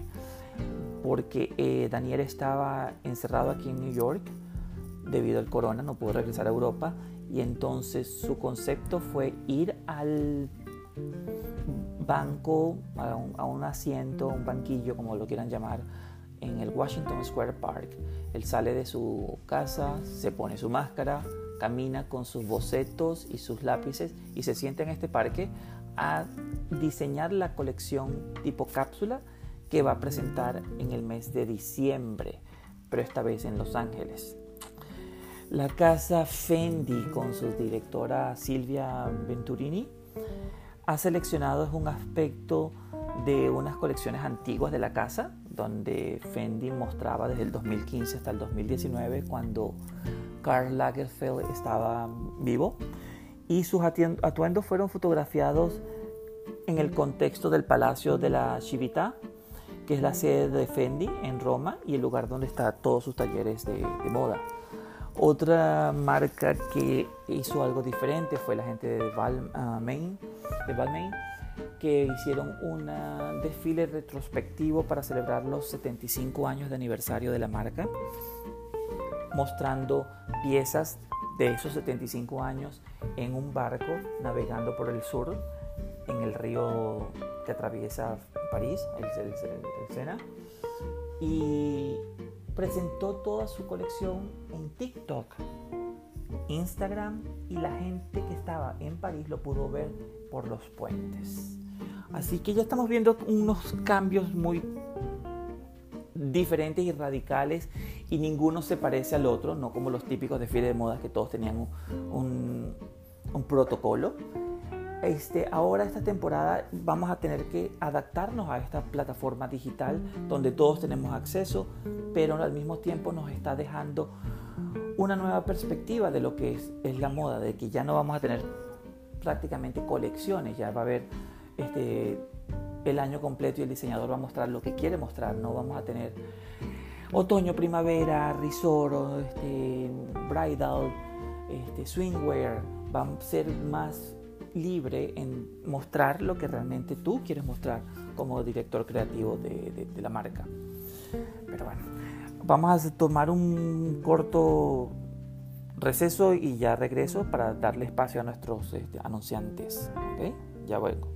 porque eh, Daniel estaba encerrado aquí en New York debido al corona, no pudo regresar a Europa y entonces su concepto fue ir al banco, a un, asiento, un banquillo, como lo quieran llamar, en el Washington Square Park. Él sale de su casa, se pone su máscara, camina con sus bocetos y sus lápices y se sienta en este parque a diseñar la colección tipo cápsula que va a presentar en el mes de diciembre, pero esta vez en Los Ángeles. La casa Fendi con su directora Silvia Venturini ha seleccionado un aspecto de unas colecciones antiguas de la casa, donde Fendi mostraba desde el 2015 hasta el 2019 cuando Karl Lagerfeld estaba vivo y sus atuendos fueron fotografiados en el contexto del Palacio de la Civita, que es la sede de Fendi en Roma y el lugar donde están todos sus talleres de, moda. Otra marca que hizo algo diferente fue la gente de, Balmain, de Balmain, que hicieron un desfile retrospectivo para celebrar los 75 años de aniversario de la marca, mostrando piezas de esos 75 años en un barco navegando por el sur, en el río que atraviesa París, el, Sena, y presentó toda su colección en TikTok, Instagram, y la gente que estaba en París lo pudo ver por los puentes. Así que ya estamos viendo unos cambios muy diferentes y radicales y ninguno se parece al otro, no como los típicos desfiles de moda que todos tenían un, protocolo. Este, ahora esta temporada vamos a tener que adaptarnos a esta plataforma digital donde todos tenemos acceso, pero al mismo tiempo nos está dejando una nueva perspectiva de lo que es, la moda, de que ya no vamos a tener prácticamente colecciones, ya va a haber este, el año completo y el diseñador va a mostrar lo que quiere mostrar, no vamos a tener otoño, primavera, risoro, este, bridal, este, swingwear, va a ser más libre en mostrar lo que realmente tú quieres mostrar como director creativo de, la marca. Pero bueno, vamos a tomar un corto receso y ya regreso para darle espacio a nuestros este, anunciantes. ¿okay? Ya vuelvo.